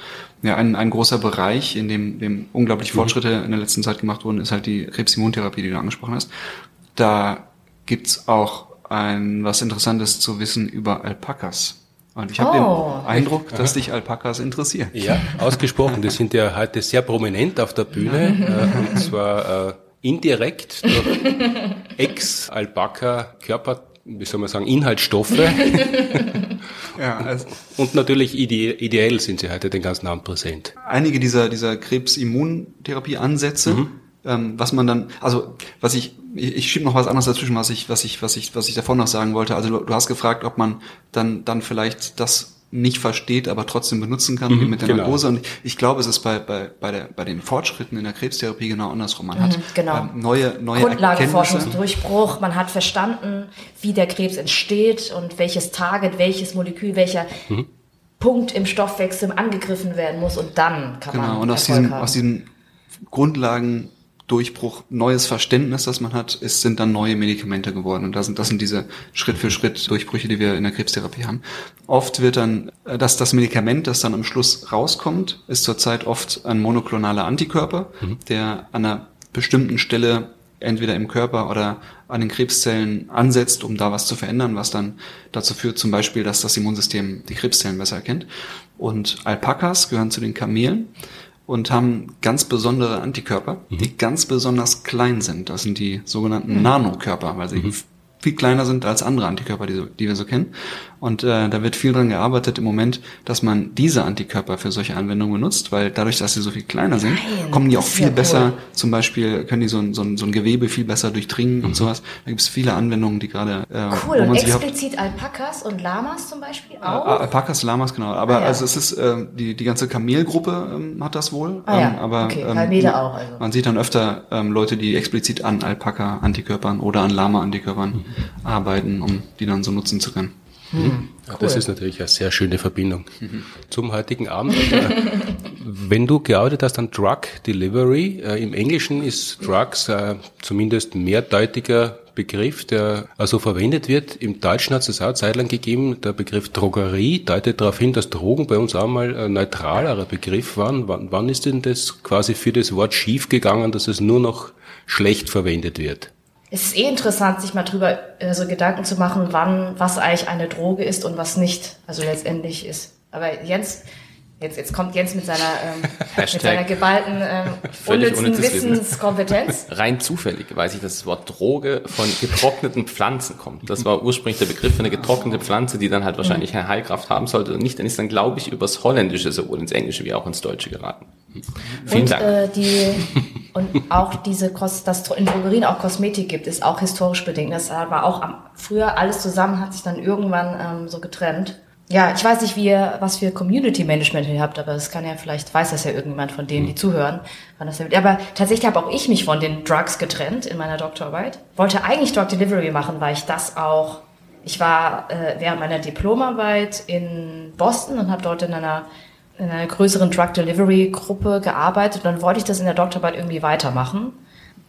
[SPEAKER 2] Ja, ein, ein großer Bereich, in dem, dem unglaublich mhm. Fortschritte in der letzten Zeit gemacht wurden, ist halt die Krebsimmuntherapie, die du angesprochen hast. Da gibt's auch ein was Interessantes zu wissen über Alpakas. Und ich habe oh. den Eindruck, dass dich Alpakas interessieren.
[SPEAKER 1] Ja, ausgesprochen. Die sind ja heute sehr prominent auf der Bühne. äh, und zwar äh, indirekt durch Ex-Alpaka-Körper, wie soll man sagen, Inhaltsstoffe. ja, also und natürlich ide ideell sind sie heute den ganzen Abend präsent.
[SPEAKER 2] Einige dieser, dieser Krebsimmuntherapie-Ansätze mhm ähm, was man dann, also was ich, ich, ich schiebe noch was anderes dazwischen, was ich, was ich, was ich, was ich davor noch sagen wollte. Also du, du hast gefragt, ob man dann, dann vielleicht das nicht versteht, aber trotzdem benutzen kann, mhm, wie mit der genau. Narkose. Und ich glaube, es ist bei, bei, bei, der, bei den Fortschritten in der Krebstherapie genau andersrum. Man mhm, hat genau. ähm, neue, neue
[SPEAKER 3] Grundlagenforschungsdurchbruch. Man hat verstanden, wie der Krebs entsteht und welches Target, welches Molekül, welcher mhm. Punkt im Stoffwechsel angegriffen werden muss und dann kann
[SPEAKER 2] genau.
[SPEAKER 3] man
[SPEAKER 2] und aus diesen, aus diesen Grundlagen Durchbruch, neues Verständnis, das man hat, ist, sind dann neue Medikamente geworden. Und das sind, das sind diese Schritt für Schritt Durchbrüche, die wir in der Krebstherapie haben. Oft wird dann, äh, dass das Medikament, das dann am Schluss rauskommt, ist zurzeit oft ein monoklonaler Antikörper, mhm. der an einer bestimmten Stelle entweder im Körper oder an den Krebszellen ansetzt, um da was zu verändern, was dann dazu führt zum Beispiel, dass das Immunsystem die Krebszellen besser erkennt. Und Alpakas gehören zu den Kamelen und haben ganz besondere Antikörper, mhm. die ganz besonders klein sind. Das sind die sogenannten mhm. Nanokörper, weil sie mhm viel kleiner sind als andere Antikörper, die, so, die wir so kennen. Und äh, da wird viel dran gearbeitet im Moment, dass man diese Antikörper für solche Anwendungen benutzt, weil dadurch, dass sie so viel kleiner sind, Nein, kommen die auch viel besser, cool. zum Beispiel können die so ein, so ein, so ein Gewebe viel besser durchdringen mhm. und sowas. Da gibt es viele Anwendungen, die gerade...
[SPEAKER 3] Äh, cool, und explizit Alpakas und Lamas zum Beispiel auch?
[SPEAKER 2] Äh, Alpakas, Lamas, genau. Aber ah, ja. also es ist, äh, die, die ganze Kamelgruppe ähm, hat das wohl.
[SPEAKER 3] Ah, ja. ähm, aber okay, ähm, Kamele auch also.
[SPEAKER 2] Man sieht dann öfter ähm, Leute, die explizit an Alpaka-Antikörpern oder an Lama-Antikörpern mhm arbeiten, um die dann so nutzen zu können.
[SPEAKER 1] Hm, cool. Das ist natürlich eine sehr schöne Verbindung mhm. zum heutigen Abend. Wenn du gearbeitet hast an Drug Delivery, äh, im Englischen ist Drugs äh, zumindest mehrdeutiger Begriff, der also verwendet wird. Im Deutschen hat es auch zeitlang gegeben. Der Begriff Drogerie deutet darauf hin, dass Drogen bei uns auch mal ein neutralerer Begriff waren. Wann, wann ist denn das quasi für das Wort schief gegangen, dass es nur noch schlecht verwendet wird?
[SPEAKER 3] Es ist eh interessant, sich mal drüber äh, so Gedanken zu machen, wann was eigentlich eine Droge ist und was nicht, also letztendlich ist. Aber Jens, jetzt, jetzt kommt Jens mit seiner, ähm, mit seiner geballten ähm, unnützen Wissenskompetenz.
[SPEAKER 4] Rein zufällig weiß ich, dass das Wort Droge von getrockneten Pflanzen kommt. Das war ursprünglich der Begriff für eine getrocknete Pflanze, die dann halt wahrscheinlich eine Heilkraft haben sollte und nicht. Dann ist dann, glaube ich, übers Holländische sowohl ins Englische wie auch ins Deutsche geraten.
[SPEAKER 3] Vielen und, Dank. Äh, die, und auch diese, dass es in Drogerien auch Kosmetik gibt, ist auch historisch bedingt. Das war auch am, früher alles zusammen, hat sich dann irgendwann ähm, so getrennt. Ja, ich weiß nicht, wie ihr, was für Community Management ihr habt, aber es kann ja vielleicht, weiß das ja irgendjemand von denen, die hm. zuhören. Wann das aber tatsächlich habe auch ich mich von den Drugs getrennt in meiner Doktorarbeit. Wollte eigentlich Drug Delivery machen, weil ich das auch, ich war äh, während meiner Diplomarbeit in Boston und habe dort in einer in einer größeren Drug Delivery Gruppe gearbeitet und dann wollte ich das in der Doktorarbeit irgendwie weitermachen.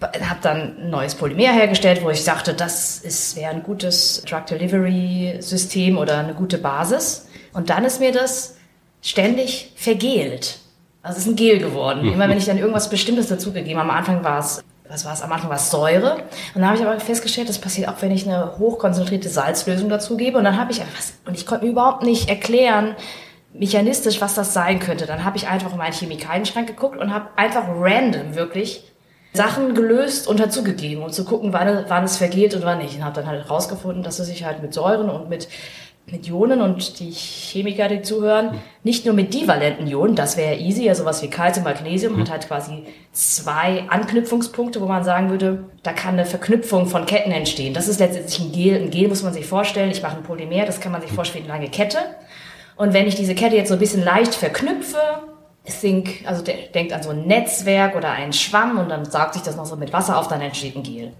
[SPEAKER 3] Habe dann ein neues Polymer hergestellt, wo ich dachte, das wäre ein gutes Drug Delivery System oder eine gute Basis. Und dann ist mir das ständig vergelt. Also es ist ein Gel geworden. Immer wenn ich dann irgendwas Bestimmtes dazugegeben habe. Am Anfang war es was war es? Am Anfang war es Säure. Und dann habe ich aber festgestellt, das passiert auch, wenn ich eine hochkonzentrierte Salzlösung dazugebe. Und dann habe ich was, und ich konnte mir überhaupt nicht erklären, mechanistisch, was das sein könnte. Dann habe ich einfach in meinen Chemikalienschrank geguckt und habe einfach random wirklich Sachen gelöst und dazugegeben, um zu gucken, wann, wann es vergeht und wann nicht. Und habe dann halt rausgefunden, dass es sich halt mit Säuren und mit, mit Ionen und die Chemiker, die zuhören, nicht nur mit divalenten Ionen, das wäre easy, also was wie Calcium, Magnesium, mhm. hat halt quasi zwei Anknüpfungspunkte, wo man sagen würde, da kann eine Verknüpfung von Ketten entstehen. Das ist letztendlich ein Gel. Ein Gel muss man sich vorstellen. Ich mache ein Polymer, das kann man sich vorstellen, eine lange Kette. Und wenn ich diese Kette jetzt so ein bisschen leicht verknüpfe, Think, also denkt an so ein Netzwerk oder einen Schwamm und dann saugt sich das noch so mit Wasser auf, dann entsteht ein Gel.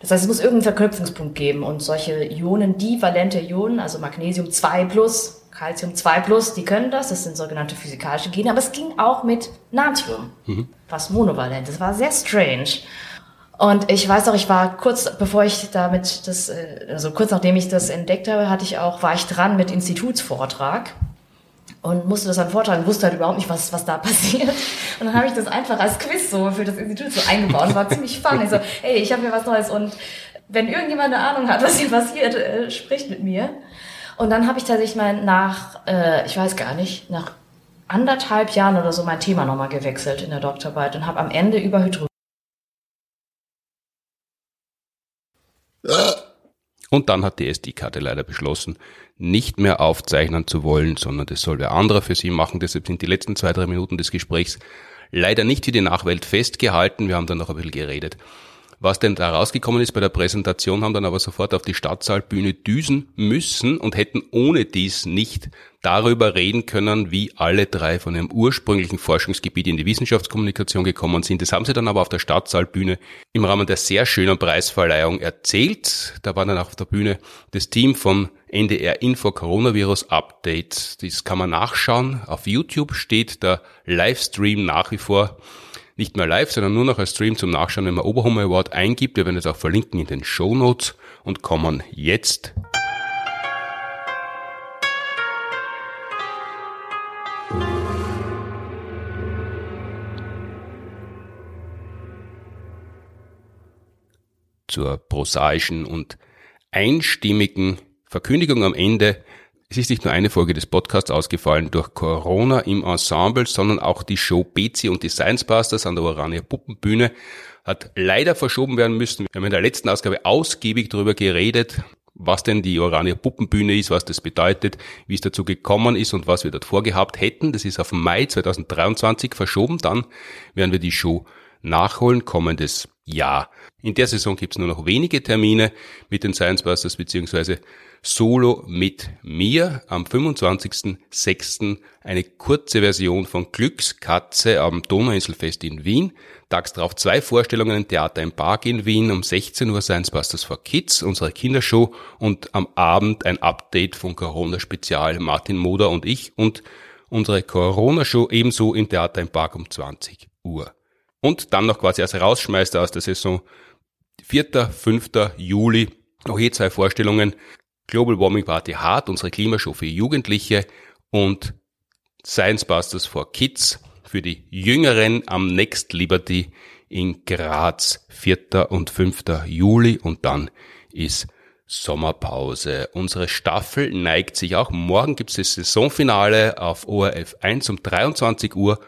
[SPEAKER 3] Das heißt, es muss irgendeinen Verknüpfungspunkt geben und solche Ionen, divalente Ionen, also Magnesium 2 plus, Calcium 2 plus, die können das, das sind sogenannte physikalische Gene, aber es ging auch mit Natrium, mhm. was monovalent. Das war sehr strange. Und ich weiß auch, ich war kurz, bevor ich damit das, äh, also kurz nachdem ich das entdeckt habe, hatte ich auch, war ich dran mit Institutsvortrag und musste das dann vortragen, wusste halt überhaupt nicht, was, was da passiert. Und dann habe ich das einfach als Quiz so für das Institut so eingebaut. War ziemlich fun. Ich so, hey, ich habe hier was Neues und wenn irgendjemand eine Ahnung hat, was hier passiert, äh, spricht mit mir. Und dann habe ich tatsächlich mal nach, äh, ich weiß gar nicht, nach anderthalb Jahren oder so mein Thema nochmal gewechselt in der Doktorarbeit und habe am Ende über Hydro
[SPEAKER 1] Und dann hat die SD-Karte leider beschlossen, nicht mehr aufzeichnen zu wollen, sondern das soll wer anderer für sie machen. Deshalb sind die letzten zwei, drei Minuten des Gesprächs leider nicht für die Nachwelt festgehalten. Wir haben dann noch ein bisschen geredet was denn da rausgekommen ist bei der Präsentation, haben dann aber sofort auf die Stadtsaalbühne düsen müssen und hätten ohne dies nicht darüber reden können, wie alle drei von ihrem ursprünglichen Forschungsgebiet in die Wissenschaftskommunikation gekommen sind. Das haben sie dann aber auf der Stadtsaalbühne im Rahmen der sehr schönen Preisverleihung erzählt. Da war dann auch auf der Bühne das Team von NDR Info Coronavirus Update. Das kann man nachschauen. Auf YouTube steht der Livestream nach wie vor nicht mehr live, sondern nur noch als Stream zum Nachschauen, wenn man Oberhomer Award eingibt. Wir werden es auch verlinken in den Show Notes und kommen jetzt zur prosaischen und einstimmigen Verkündigung am Ende. Es ist nicht nur eine Folge des Podcasts ausgefallen durch Corona im Ensemble, sondern auch die Show Bezi und die Science Busters an der Orania Puppenbühne hat leider verschoben werden müssen. Wir haben in der letzten Ausgabe ausgiebig darüber geredet, was denn die Orania Puppenbühne ist, was das bedeutet, wie es dazu gekommen ist und was wir dort vorgehabt hätten. Das ist auf Mai 2023 verschoben. Dann werden wir die Show nachholen kommendes Jahr. In der Saison gibt's nur noch wenige Termine mit den Science Busters beziehungsweise Solo mit mir am 25.06. eine kurze Version von Glückskatze am Donauinselfest in Wien. Tags darauf zwei Vorstellungen im Theater im Park in Wien um 16 Uhr Science Busters for Kids, unsere Kindershow und am Abend ein Update von Corona Spezial Martin Moder und ich und unsere Corona Show ebenso im Theater im Park um 20 Uhr. Und dann noch quasi als Rausschmeister aus der Saison 4. 5. Juli noch je zwei Vorstellungen. Global Warming Party Hard, unsere Klimashow für Jugendliche und Science Busters for Kids für die Jüngeren am Next Liberty in Graz, 4. und 5. Juli und dann ist Sommerpause. Unsere Staffel neigt sich auch. Morgen gibt es das Saisonfinale auf ORF 1 um 23 Uhr.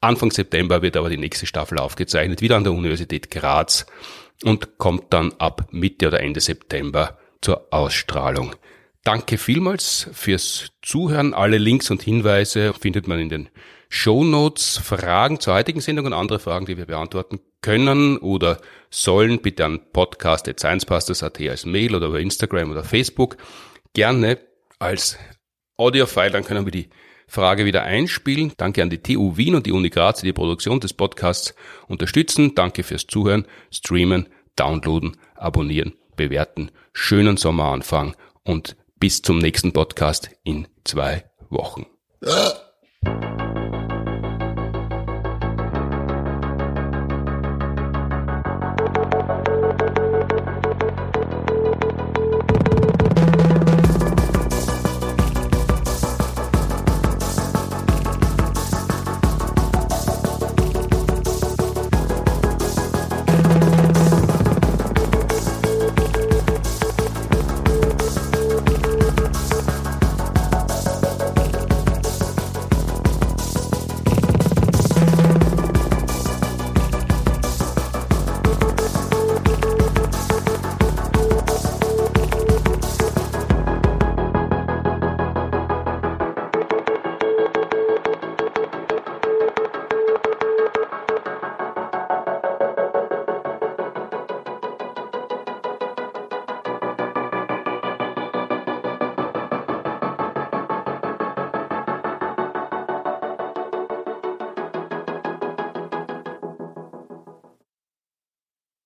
[SPEAKER 1] Anfang September wird aber die nächste Staffel aufgezeichnet, wieder an der Universität Graz und kommt dann ab Mitte oder Ende September zur Ausstrahlung. Danke vielmals fürs Zuhören. Alle Links und Hinweise findet man in den Show Notes. Fragen zur heutigen Sendung und andere Fragen, die wir beantworten können oder sollen, bitte an podcast.sciencepastors.at als Mail oder über Instagram oder Facebook. Gerne als Audiofile, dann können wir die Frage wieder einspielen. Danke an die TU Wien und die Uni Graz, die die Produktion des Podcasts unterstützen. Danke fürs Zuhören, Streamen, Downloaden, Abonnieren, Bewerten. Schönen Sommeranfang und bis zum nächsten Podcast in zwei Wochen.